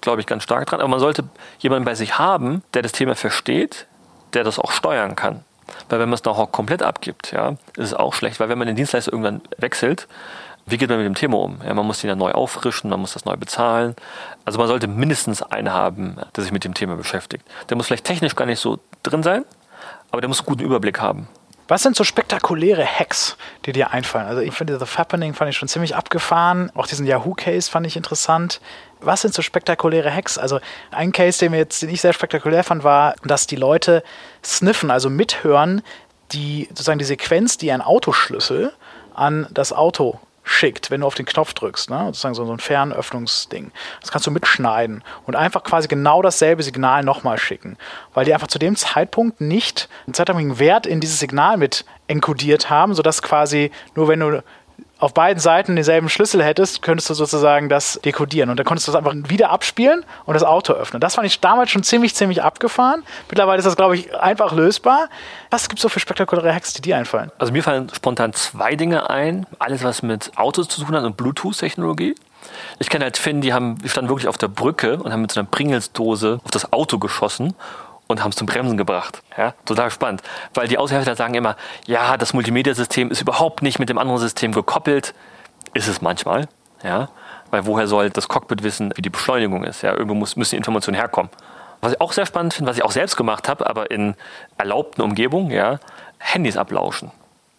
Glaube ich ganz stark dran. Aber man sollte jemanden bei sich haben, der das Thema versteht, der das auch steuern kann. Weil wenn man es noch komplett abgibt, ja, ist es auch schlecht, weil wenn man den Dienstleister irgendwann wechselt, Wie geht man mit dem Thema um? Ja, man muss ihn ja neu auffrischen, man muss das neu bezahlen. Also man sollte mindestens einen haben, der sich mit dem Thema beschäftigt. Der muss vielleicht technisch gar nicht so drin sein, aber der muss einen guten Überblick haben. Was sind so spektakuläre Hacks, die dir einfallen? Also ich finde The Fappening fand ich schon ziemlich abgefahren. Auch diesen Yahoo-Case fand ich interessant. Was sind so spektakuläre Hacks? Also ein Case, den, wir jetzt, den ich sehr spektakulär fand, war, dass die Leute sniffen, also mithören, die sozusagen die Sequenz, die ein Autoschlüssel an das Auto schickt, wenn du auf den Knopf drückst, ne? sozusagen so ein Fernöffnungsding. Das kannst du mitschneiden und einfach quasi genau dasselbe Signal nochmal schicken, weil die einfach zu dem Zeitpunkt nicht einen zeitlichen Wert in dieses Signal mit enkodiert haben, sodass quasi nur wenn du auf beiden Seiten denselben Schlüssel hättest, könntest du sozusagen das dekodieren. Und dann konntest du das einfach wieder abspielen und das Auto öffnen. Das fand ich damals schon ziemlich, ziemlich abgefahren. Mittlerweile ist das, glaube ich, einfach lösbar. Was gibt es so für spektakuläre Hacks, die dir einfallen? Also mir fallen spontan zwei Dinge ein. Alles, was mit Autos zu tun hat und Bluetooth-Technologie. Ich kenne halt Finn, die haben, die standen wirklich auf der Brücke und haben mit so einer Pringles-Dose auf das Auto geschossen und haben es zum Bremsen gebracht. Ja, total spannend. Weil die Aushersteller sagen immer, ja, das Multimedia-System ist überhaupt nicht mit dem anderen System gekoppelt. Ist es manchmal, ja. Weil woher soll das Cockpit wissen, wie die Beschleunigung ist? Ja, irgendwo muss, müssen die Informationen herkommen. Was ich auch sehr spannend finde, was ich auch selbst gemacht habe, aber in erlaubten Umgebungen, ja, Handys ablauschen.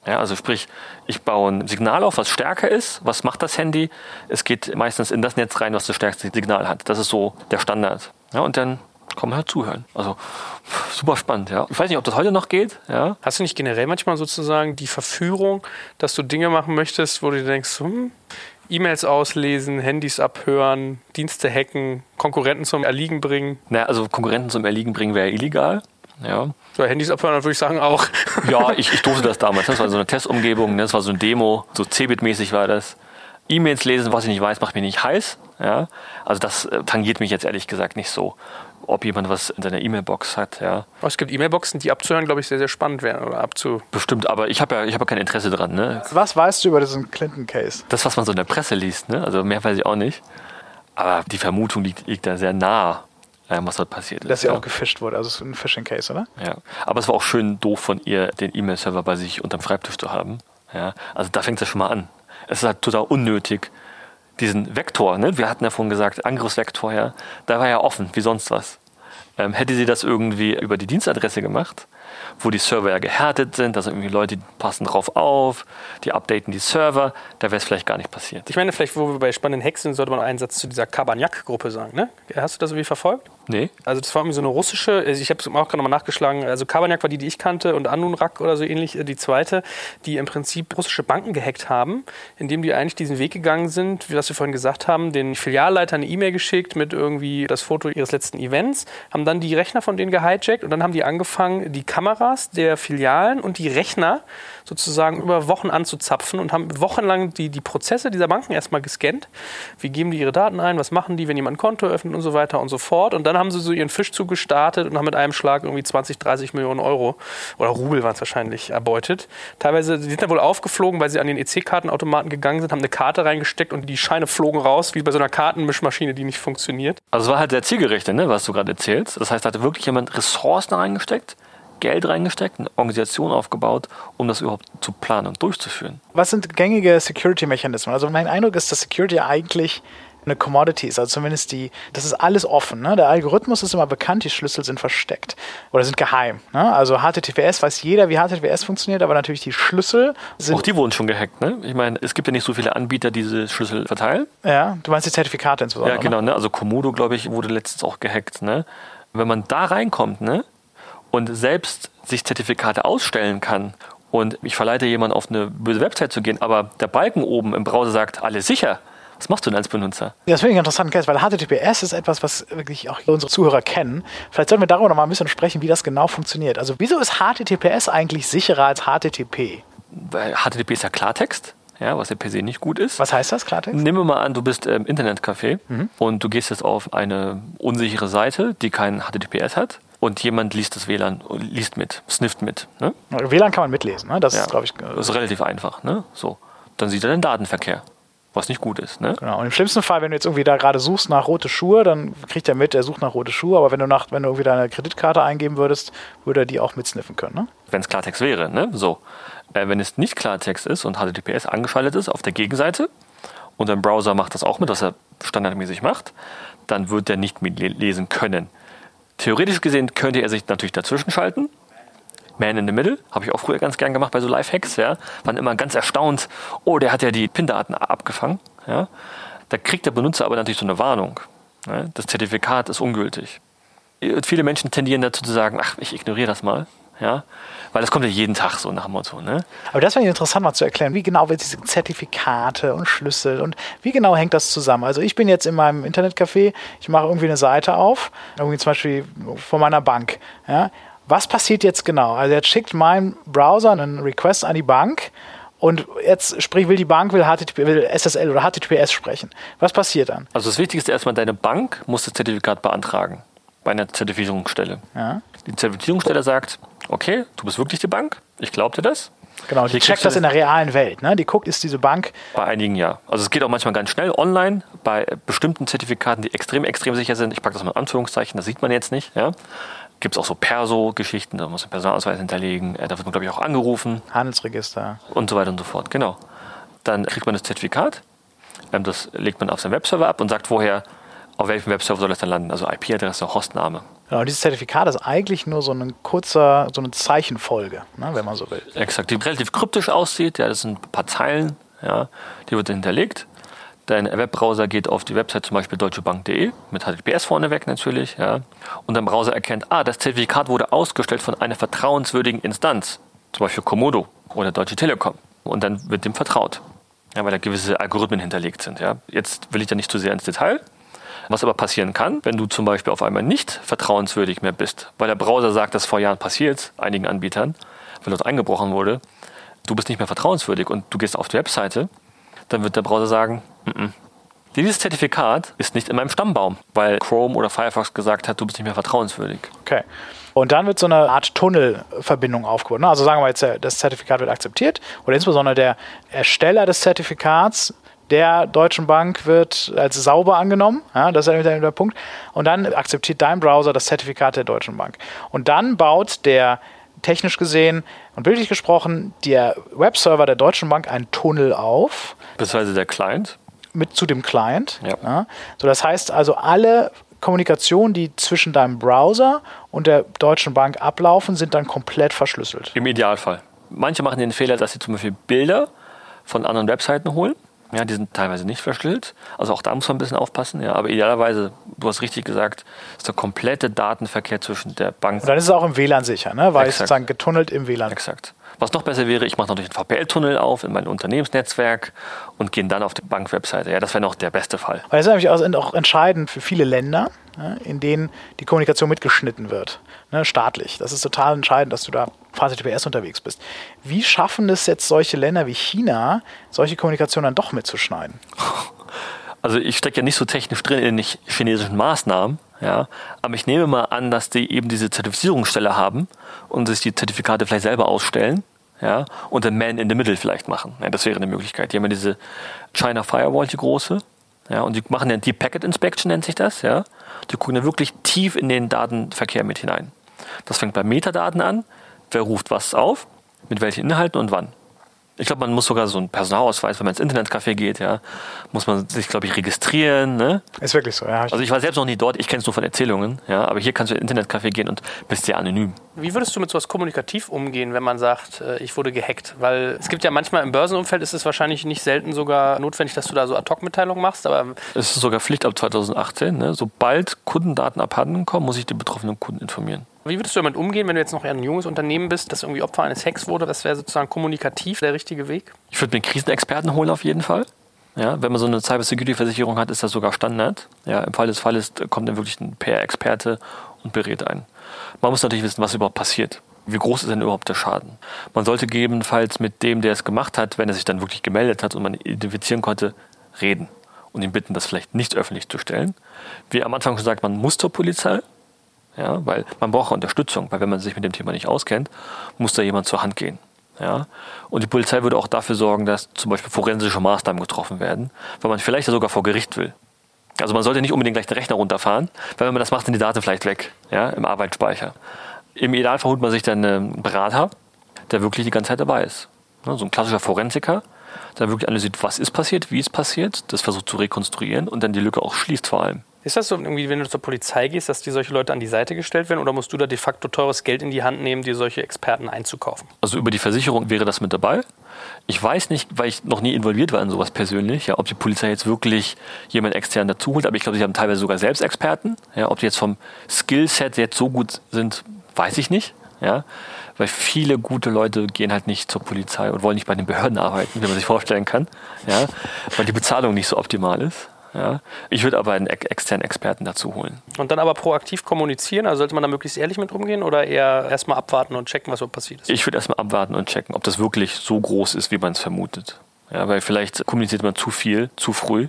Ja, also sprich, ich baue ein Signal auf, was stärker ist. Was macht das Handy? Es geht meistens in das Netz rein, was das stärkste Signal hat. Das ist so der Standard. Ja, und dann man halt zuhören. Also super spannend, ja. Ich weiß nicht, ob das heute noch geht, ja. Hast du nicht generell manchmal sozusagen die Verführung, dass du Dinge machen möchtest, wo du denkst, hm, E-Mails auslesen, Handys abhören, Dienste hacken, Konkurrenten zum Erliegen bringen? Naja, also Konkurrenten zum Erliegen bringen wäre illegal. Ja. So, Handys abhören, würde ich sagen auch. Ja, ich, ich durfte das damals. Das war so eine Testumgebung, ne? das war so eine Demo, so Cebit-mäßig war das. E-Mails lesen, was ich nicht weiß, macht mich nicht heiß. Ja? Also das äh, tangiert mich jetzt ehrlich gesagt nicht so ob jemand was in seiner E-Mail-Box hat. Ja. Oh, es gibt E-Mail-Boxen, die abzuhören, glaube ich, sehr, sehr spannend wären oder abzu. Bestimmt, aber ich habe ja, ich hab ja kein Interesse dran. Ne? Was weißt du über diesen Clinton-Case? Das, was man so in der Presse liest, ne? also mehr weiß ich auch nicht. Aber die Vermutung liegt, liegt da sehr nah, was dort passiert ist. Dass sie ja. auch gefischt wurde, also es ist ein Phishing-Case, oder? Ja, aber es war auch schön doof von ihr, den E-Mail-Server bei sich unterm Schreibtisch zu haben. Ja, also da fängt es ja schon mal an. Es ist halt total unnötig, diesen Vektor, ne? wir hatten ja vorhin gesagt, Angriffsvektor, ja, da war ja offen, wie sonst was. Ähm, hätte sie das irgendwie über die Dienstadresse gemacht, wo die Server ja gehärtet sind, also irgendwie Leute passen drauf auf, die updaten die Server, da wäre es vielleicht gar nicht passiert. Ich meine, vielleicht, wo wir bei spannenden Hacks sind, sollte man einen Satz zu dieser Kabaniak-Gruppe sagen. Ne? Hast du das irgendwie verfolgt? Nee. Also das war irgendwie so eine russische, also ich habe es auch gerade nochmal nachgeschlagen, also Kabaniak war die, die ich kannte und Anunrak oder so ähnlich, äh, die zweite, die im Prinzip russische Banken gehackt haben, indem die eigentlich diesen Weg gegangen sind, wie was wir vorhin gesagt haben, den Filialleiter eine E-Mail geschickt mit irgendwie das Foto ihres letzten Events, haben dann die Rechner von denen gehijackt und dann haben die angefangen, die Kameras der Filialen und die Rechner sozusagen über Wochen anzuzapfen und haben wochenlang die, die Prozesse dieser Banken erstmal gescannt. Wie geben die ihre Daten ein, was machen die, wenn jemand ein Konto öffnet und so weiter und so fort. Und dann haben sie so ihren Fischzug gestartet und haben mit einem Schlag irgendwie 20, 30 Millionen Euro oder Rubel waren es wahrscheinlich erbeutet. Teilweise die sind dann wohl aufgeflogen, weil sie an den EC-Kartenautomaten gegangen sind, haben eine Karte reingesteckt und die Scheine flogen raus, wie bei so einer Kartenmischmaschine, die nicht funktioniert. Also es war halt sehr zielgerichtet, ne, was du gerade erzählst. Das heißt, da hatte wirklich jemand Ressourcen reingesteckt, Geld reingesteckt, eine Organisation aufgebaut, um das überhaupt zu planen und durchzuführen. Was sind gängige Security-Mechanismen? Also mein Eindruck ist, dass Security eigentlich eine Commodity ist, also zumindest die, das ist alles offen. Ne? Der Algorithmus ist immer bekannt, die Schlüssel sind versteckt oder sind geheim. Ne? Also HTTPS weiß jeder, wie HTTPS funktioniert, aber natürlich die Schlüssel sind. Auch die wurden schon gehackt, ne? Ich meine, es gibt ja nicht so viele Anbieter, die diese Schlüssel verteilen. Ja, du meinst die Zertifikate insbesondere. Ja, genau, ne? Also Komodo, glaube ich, wurde letztens auch gehackt, ne? Wenn man da reinkommt, ne? Und selbst sich Zertifikate ausstellen kann und ich verleite jemanden auf eine böse Website zu gehen, aber der Balken oben im Browser sagt, alles sicher, was machst du denn als Benutzer? Ja, das finde ich interessant, weil HTTPS ist etwas, was wirklich auch unsere Zuhörer kennen. Vielleicht sollten wir darüber noch mal ein bisschen sprechen, wie das genau funktioniert. Also wieso ist HTTPS eigentlich sicherer als HTTP? Weil HTTP ist ja Klartext. Ja, was ja per se nicht gut ist. Was heißt das, Klartext? Nehmen wir mal an, du bist im Internetcafé mhm. und du gehst jetzt auf eine unsichere Seite, die kein HTTPS hat und jemand liest das WLAN, liest mit, snifft mit. Ne? WLAN kann man mitlesen, ne? das ja, ist, glaube ich. Das ist relativ einfach. Ne? So. Dann sieht er den Datenverkehr. Was nicht gut ist. Ne? Genau. Und im schlimmsten Fall, wenn du jetzt irgendwie da gerade suchst nach rote Schuhe, dann kriegt er mit, er sucht nach rote Schuhe, aber wenn du nach, wenn du irgendwie deine Kreditkarte eingeben würdest, würde er die auch mitsniffen können. Ne? Wenn es Klartext wäre, ne? So. Äh, wenn es nicht Klartext ist und HTTPS angeschaltet ist auf der Gegenseite und dein Browser macht das auch mit, was er standardmäßig macht, dann wird er nicht mitlesen können. Theoretisch gesehen könnte er sich natürlich dazwischen schalten. Man in the Middle, habe ich auch früher ganz gern gemacht bei so Lifehacks, ja. Waren immer ganz erstaunt, oh, der hat ja die PIN-Daten abgefangen, ja. Da kriegt der Benutzer aber natürlich so eine Warnung. Ja? Das Zertifikat ist ungültig. Viele Menschen tendieren dazu zu sagen, ach, ich ignoriere das mal, ja. Weil das kommt ja jeden Tag so nach dem Motto. Ne? Aber das wäre interessant mal zu erklären, wie genau wird diese Zertifikate und Schlüssel und wie genau hängt das zusammen? Also ich bin jetzt in meinem Internetcafé, ich mache irgendwie eine Seite auf, irgendwie zum Beispiel von meiner Bank. Ja? Was passiert jetzt genau? Also jetzt schickt mein Browser einen Request an die Bank und jetzt sprich, will die Bank will, HTTP, will SSL oder HTTPS sprechen. Was passiert dann? Also das Wichtigste ist erstmal, deine Bank muss das Zertifikat beantragen bei einer Zertifizierungsstelle. Ja. Die Zertifizierungsstelle sagt, okay, du bist wirklich die Bank, ich glaube dir das. Genau, die checkt das in der realen Welt. Ne? Die guckt, ist diese Bank. Bei einigen ja. Also es geht auch manchmal ganz schnell online. Bei bestimmten Zertifikaten, die extrem, extrem sicher sind, ich packe das mal in Anführungszeichen, das sieht man jetzt nicht. Ja? Gibt es auch so Perso-Geschichten, da muss man Personalausweis hinterlegen, äh, da wird man, glaube ich, auch angerufen. Handelsregister. Und so weiter und so fort, genau. Dann kriegt man das Zertifikat, ähm, das legt man auf seinen Webserver ab und sagt vorher, auf welchem Webserver soll das dann landen? Also IP-Adresse, Hostname. Genau, dieses Zertifikat ist eigentlich nur so ein kurzer, so eine Zeichenfolge, ne, wenn man so will. Exakt, die relativ kryptisch aussieht. Ja, das sind ein paar Zeilen, ja, die wird hinterlegt. Dein Webbrowser geht auf die Website zum Beispiel deutschebank.de mit HTTPS vorneweg natürlich. Ja, und dein Browser erkennt, ah, das Zertifikat wurde ausgestellt von einer vertrauenswürdigen Instanz, zum Beispiel Komodo oder Deutsche Telekom. Und dann wird dem vertraut, ja, weil da gewisse Algorithmen hinterlegt sind. Ja. Jetzt will ich da nicht zu sehr ins Detail. Was aber passieren kann, wenn du zum Beispiel auf einmal nicht vertrauenswürdig mehr bist, weil der Browser sagt, dass vor Jahren passiert, einigen Anbietern, weil dort eingebrochen wurde, du bist nicht mehr vertrauenswürdig und du gehst auf die Webseite, dann wird der Browser sagen, N -n. dieses Zertifikat ist nicht in meinem Stammbaum, weil Chrome oder Firefox gesagt hat, du bist nicht mehr vertrauenswürdig. Okay. Und dann wird so eine Art Tunnelverbindung aufgebaut. Ne? Also sagen wir jetzt, das Zertifikat wird akzeptiert oder insbesondere der Ersteller des Zertifikats der Deutschen Bank wird als sauber angenommen. Ja, das ist der Punkt. Und dann akzeptiert dein Browser das Zertifikat der Deutschen Bank. Und dann baut der technisch gesehen und bildlich gesprochen der Webserver der Deutschen Bank einen Tunnel auf. Beziehungsweise der Client. Mit zu dem Client. Ja. Ja. So, das heißt also, alle Kommunikation, die zwischen deinem Browser und der Deutschen Bank ablaufen, sind dann komplett verschlüsselt. Im Idealfall. Manche machen den Fehler, dass sie zum Beispiel Bilder von anderen Webseiten holen ja, die sind teilweise nicht verschlüsselt. Also auch da muss man ein bisschen aufpassen. Ja, aber idealerweise, du hast richtig gesagt, ist der komplette Datenverkehr zwischen der Bank. Und dann ist es auch im WLAN sicher, ne? weil es sozusagen getunnelt im WLAN. Exakt. Was noch besser wäre, ich mache natürlich einen VPL-Tunnel auf in mein Unternehmensnetzwerk und gehe dann auf die Bankwebseite. Ja, das wäre noch der beste Fall. Weil das ist nämlich auch entscheidend für viele Länder, in denen die Kommunikation mitgeschnitten wird, ne, staatlich. Das ist total entscheidend, dass du da HTTPS unterwegs bist. Wie schaffen es jetzt solche Länder wie China, solche Kommunikation dann doch mitzuschneiden? Also ich stecke ja nicht so technisch drin in den chinesischen Maßnahmen, ja, aber ich nehme mal an, dass die eben diese Zertifizierungsstelle haben und sich die Zertifikate vielleicht selber ausstellen, ja, und den Man in the Middle vielleicht machen. Ja, das wäre eine Möglichkeit. Die haben ja diese China Firewall, die große, ja, und die machen ja Deep Packet Inspection, nennt sich das, ja. Die gucken ja wirklich tief in den Datenverkehr mit hinein. Das fängt bei Metadaten an. Wer ruft was auf? Mit welchen Inhalten und wann? Ich glaube, man muss sogar so einen Personalausweis, wenn man ins Internetcafé geht, ja, muss man sich, glaube ich, registrieren. Ne? Ist wirklich so, ja. Also ich war selbst noch nie dort, ich kenne es nur von Erzählungen, ja, aber hier kannst du ins Internetcafé gehen und bist sehr anonym. Wie würdest du mit sowas kommunikativ umgehen, wenn man sagt, äh, ich wurde gehackt? Weil es gibt ja manchmal im Börsenumfeld ist es wahrscheinlich nicht selten sogar notwendig, dass du da so Ad-Hoc-Mitteilungen machst, aber. Es ist sogar Pflicht ab 2018, ne? Sobald Kundendaten abhanden kommen, muss ich die betroffenen Kunden informieren. Wie würdest du damit umgehen, wenn du jetzt noch ein junges Unternehmen bist, das irgendwie Opfer eines Hacks wurde? Das wäre sozusagen kommunikativ der richtige Weg? Ich würde mir Krisenexperten holen auf jeden Fall. Ja, wenn man so eine Cybersecurity-Versicherung hat, ist das sogar Standard. Ja, Im Fall des Falles kommt dann wirklich ein PR-Experte und berät ein. Man muss natürlich wissen, was überhaupt passiert. Wie groß ist denn überhaupt der Schaden? Man sollte gegebenenfalls mit dem, der es gemacht hat, wenn er sich dann wirklich gemeldet hat und man identifizieren konnte, reden und ihn bitten, das vielleicht nicht öffentlich zu stellen. Wie am Anfang gesagt, man muss zur Polizei, ja, weil man braucht Unterstützung, weil wenn man sich mit dem Thema nicht auskennt, muss da jemand zur Hand gehen. Ja? Und die Polizei würde auch dafür sorgen, dass zum Beispiel forensische Maßnahmen getroffen werden, weil man vielleicht sogar vor Gericht will. Also man sollte nicht unbedingt gleich den Rechner runterfahren, weil wenn man das macht, sind die Daten vielleicht weg, ja, im Arbeitsspeicher. Im Idealfall holt man sich dann einen Berater, der wirklich die ganze Zeit dabei ist. So ein klassischer Forensiker, der wirklich analysiert, was ist passiert, wie ist passiert, das versucht zu rekonstruieren und dann die Lücke auch schließt vor allem. Ist das so irgendwie, wenn du zur Polizei gehst, dass dir solche Leute an die Seite gestellt werden oder musst du da de facto teures Geld in die Hand nehmen, dir solche Experten einzukaufen? Also über die Versicherung wäre das mit dabei. Ich weiß nicht, weil ich noch nie involviert war in sowas persönlich, ja, ob die Polizei jetzt wirklich jemand extern dazu holt, aber ich glaube, sie haben teilweise sogar selbst Experten. Ja, ob die jetzt vom Skillset jetzt so gut sind, weiß ich nicht. Ja, weil viele gute Leute gehen halt nicht zur Polizei und wollen nicht bei den Behörden arbeiten, wie man sich vorstellen kann, ja, weil die Bezahlung nicht so optimal ist. Ja. Ich würde aber einen externen Experten dazu holen. Und dann aber proaktiv kommunizieren? Also sollte man da möglichst ehrlich mit umgehen oder eher erstmal abwarten und checken, was so passiert ist? Ich würde erstmal abwarten und checken, ob das wirklich so groß ist, wie man es vermutet. Ja, weil vielleicht kommuniziert man zu viel, zu früh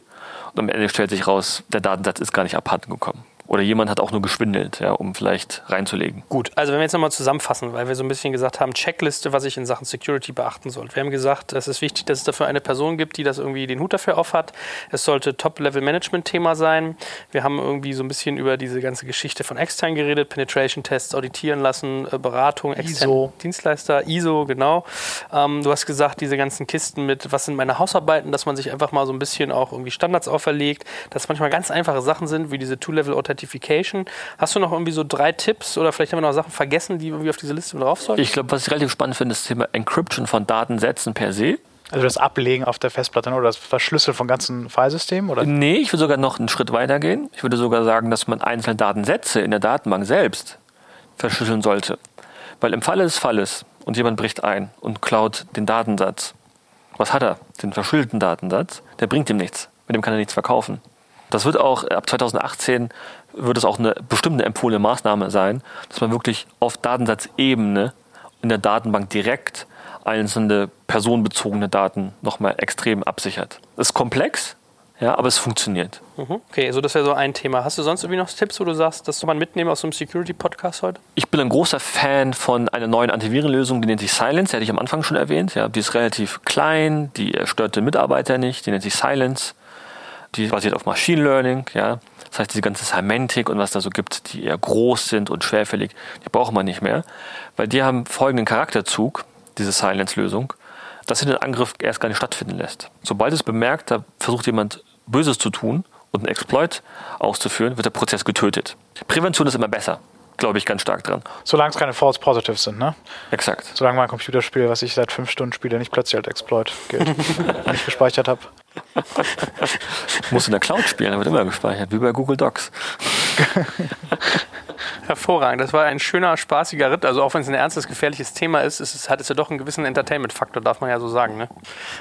und am Ende stellt sich raus, der Datensatz ist gar nicht abhanden gekommen. Oder jemand hat auch nur geschwindelt, ja, um vielleicht reinzulegen. Gut, also wenn wir jetzt nochmal zusammenfassen, weil wir so ein bisschen gesagt haben, Checkliste, was ich in Sachen Security beachten sollte. Wir haben gesagt, es ist wichtig, dass es dafür eine Person gibt, die das irgendwie den Hut dafür aufhat. Es sollte Top-Level-Management-Thema sein. Wir haben irgendwie so ein bisschen über diese ganze Geschichte von extern geredet, Penetration-Tests auditieren lassen, äh, Beratung, externe Dienstleister, ISO, genau. Ähm, du hast gesagt, diese ganzen Kisten mit, was sind meine Hausarbeiten, dass man sich einfach mal so ein bisschen auch irgendwie Standards auferlegt, dass manchmal ganz einfache Sachen sind, wie diese Two-Level-Authentication Authentification. Hast du noch irgendwie so drei Tipps oder vielleicht haben wir noch Sachen vergessen, die irgendwie auf diese Liste drauf sollen? Ich glaube, was ich relativ spannend finde, ist das Thema Encryption von Datensätzen per se. Also das Ablegen auf der Festplatte oder das Verschlüsseln von ganzen Filesystemen? Oder? Nee, ich würde sogar noch einen Schritt weiter gehen. Ich würde sogar sagen, dass man einzelne Datensätze in der Datenbank selbst verschlüsseln sollte. Weil im Falle des Falles und jemand bricht ein und klaut den Datensatz, was hat er? Den verschlüsselten Datensatz, der bringt ihm nichts. Mit dem kann er nichts verkaufen. Das wird auch ab 2018 wird es auch eine bestimmte empfohlene Maßnahme sein, dass man wirklich auf Datensatzebene in der Datenbank direkt einzelne personenbezogene Daten nochmal extrem absichert. Das ist komplex, ja, aber es funktioniert. Mhm. Okay, also das wäre so ein Thema. Hast du sonst irgendwie noch Tipps, wo du sagst, das soll man mitnehmen aus so einem Security-Podcast heute? Ich bin ein großer Fan von einer neuen Antivirenlösung, die nennt sich Silence, die hatte ich am Anfang schon erwähnt. Ja, die ist relativ klein, die stört den Mitarbeiter nicht, die nennt sich Silence. Die basiert auf Machine Learning, ja. Das heißt, diese ganze Semantik und was da so gibt, die eher groß sind und schwerfällig, die braucht man nicht mehr. Weil die haben folgenden Charakterzug, diese Silence-Lösung, dass sie den Angriff erst gar nicht stattfinden lässt. Sobald es bemerkt, da versucht jemand Böses zu tun und einen Exploit auszuführen, wird der Prozess getötet. Prävention ist immer besser glaube ich, ganz stark dran. Solange es keine False Positives sind, ne? Exakt. Solange mein Computerspiel, was ich seit fünf Stunden spiele, nicht plötzlich als Exploit gilt, wenn ich gespeichert habe. Muss in der Cloud spielen, da wird immer gespeichert, wie bei Google Docs. Hervorragend. Das war ein schöner, spaßiger Ritt. Also auch wenn es ein ernstes, gefährliches Thema ist, ist es, hat es ja doch einen gewissen Entertainment-Faktor, darf man ja so sagen. Ne?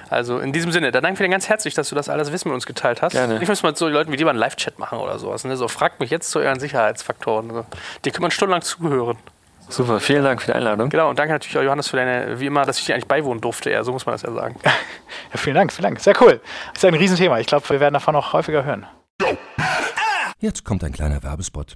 Also in diesem Sinne, dann danke ich dir ganz herzlich, dass du das alles Wissen mit uns geteilt hast. Gerne. Ich muss mal so Leuten wie mal einen Live-Chat machen oder sowas. Ne? So fragt mich jetzt zu euren Sicherheitsfaktoren. So. Die kann man stundenlang zuhören. Super, vielen Dank für die Einladung. Genau, und danke natürlich auch Johannes für deine, wie immer, dass ich dir eigentlich beiwohnen durfte. Ja, so muss man das ja sagen. Ja, vielen Dank, vielen Dank. Sehr cool. Das ist ein Riesenthema. Ich glaube, wir werden davon noch häufiger hören. Jetzt kommt ein kleiner Werbespot.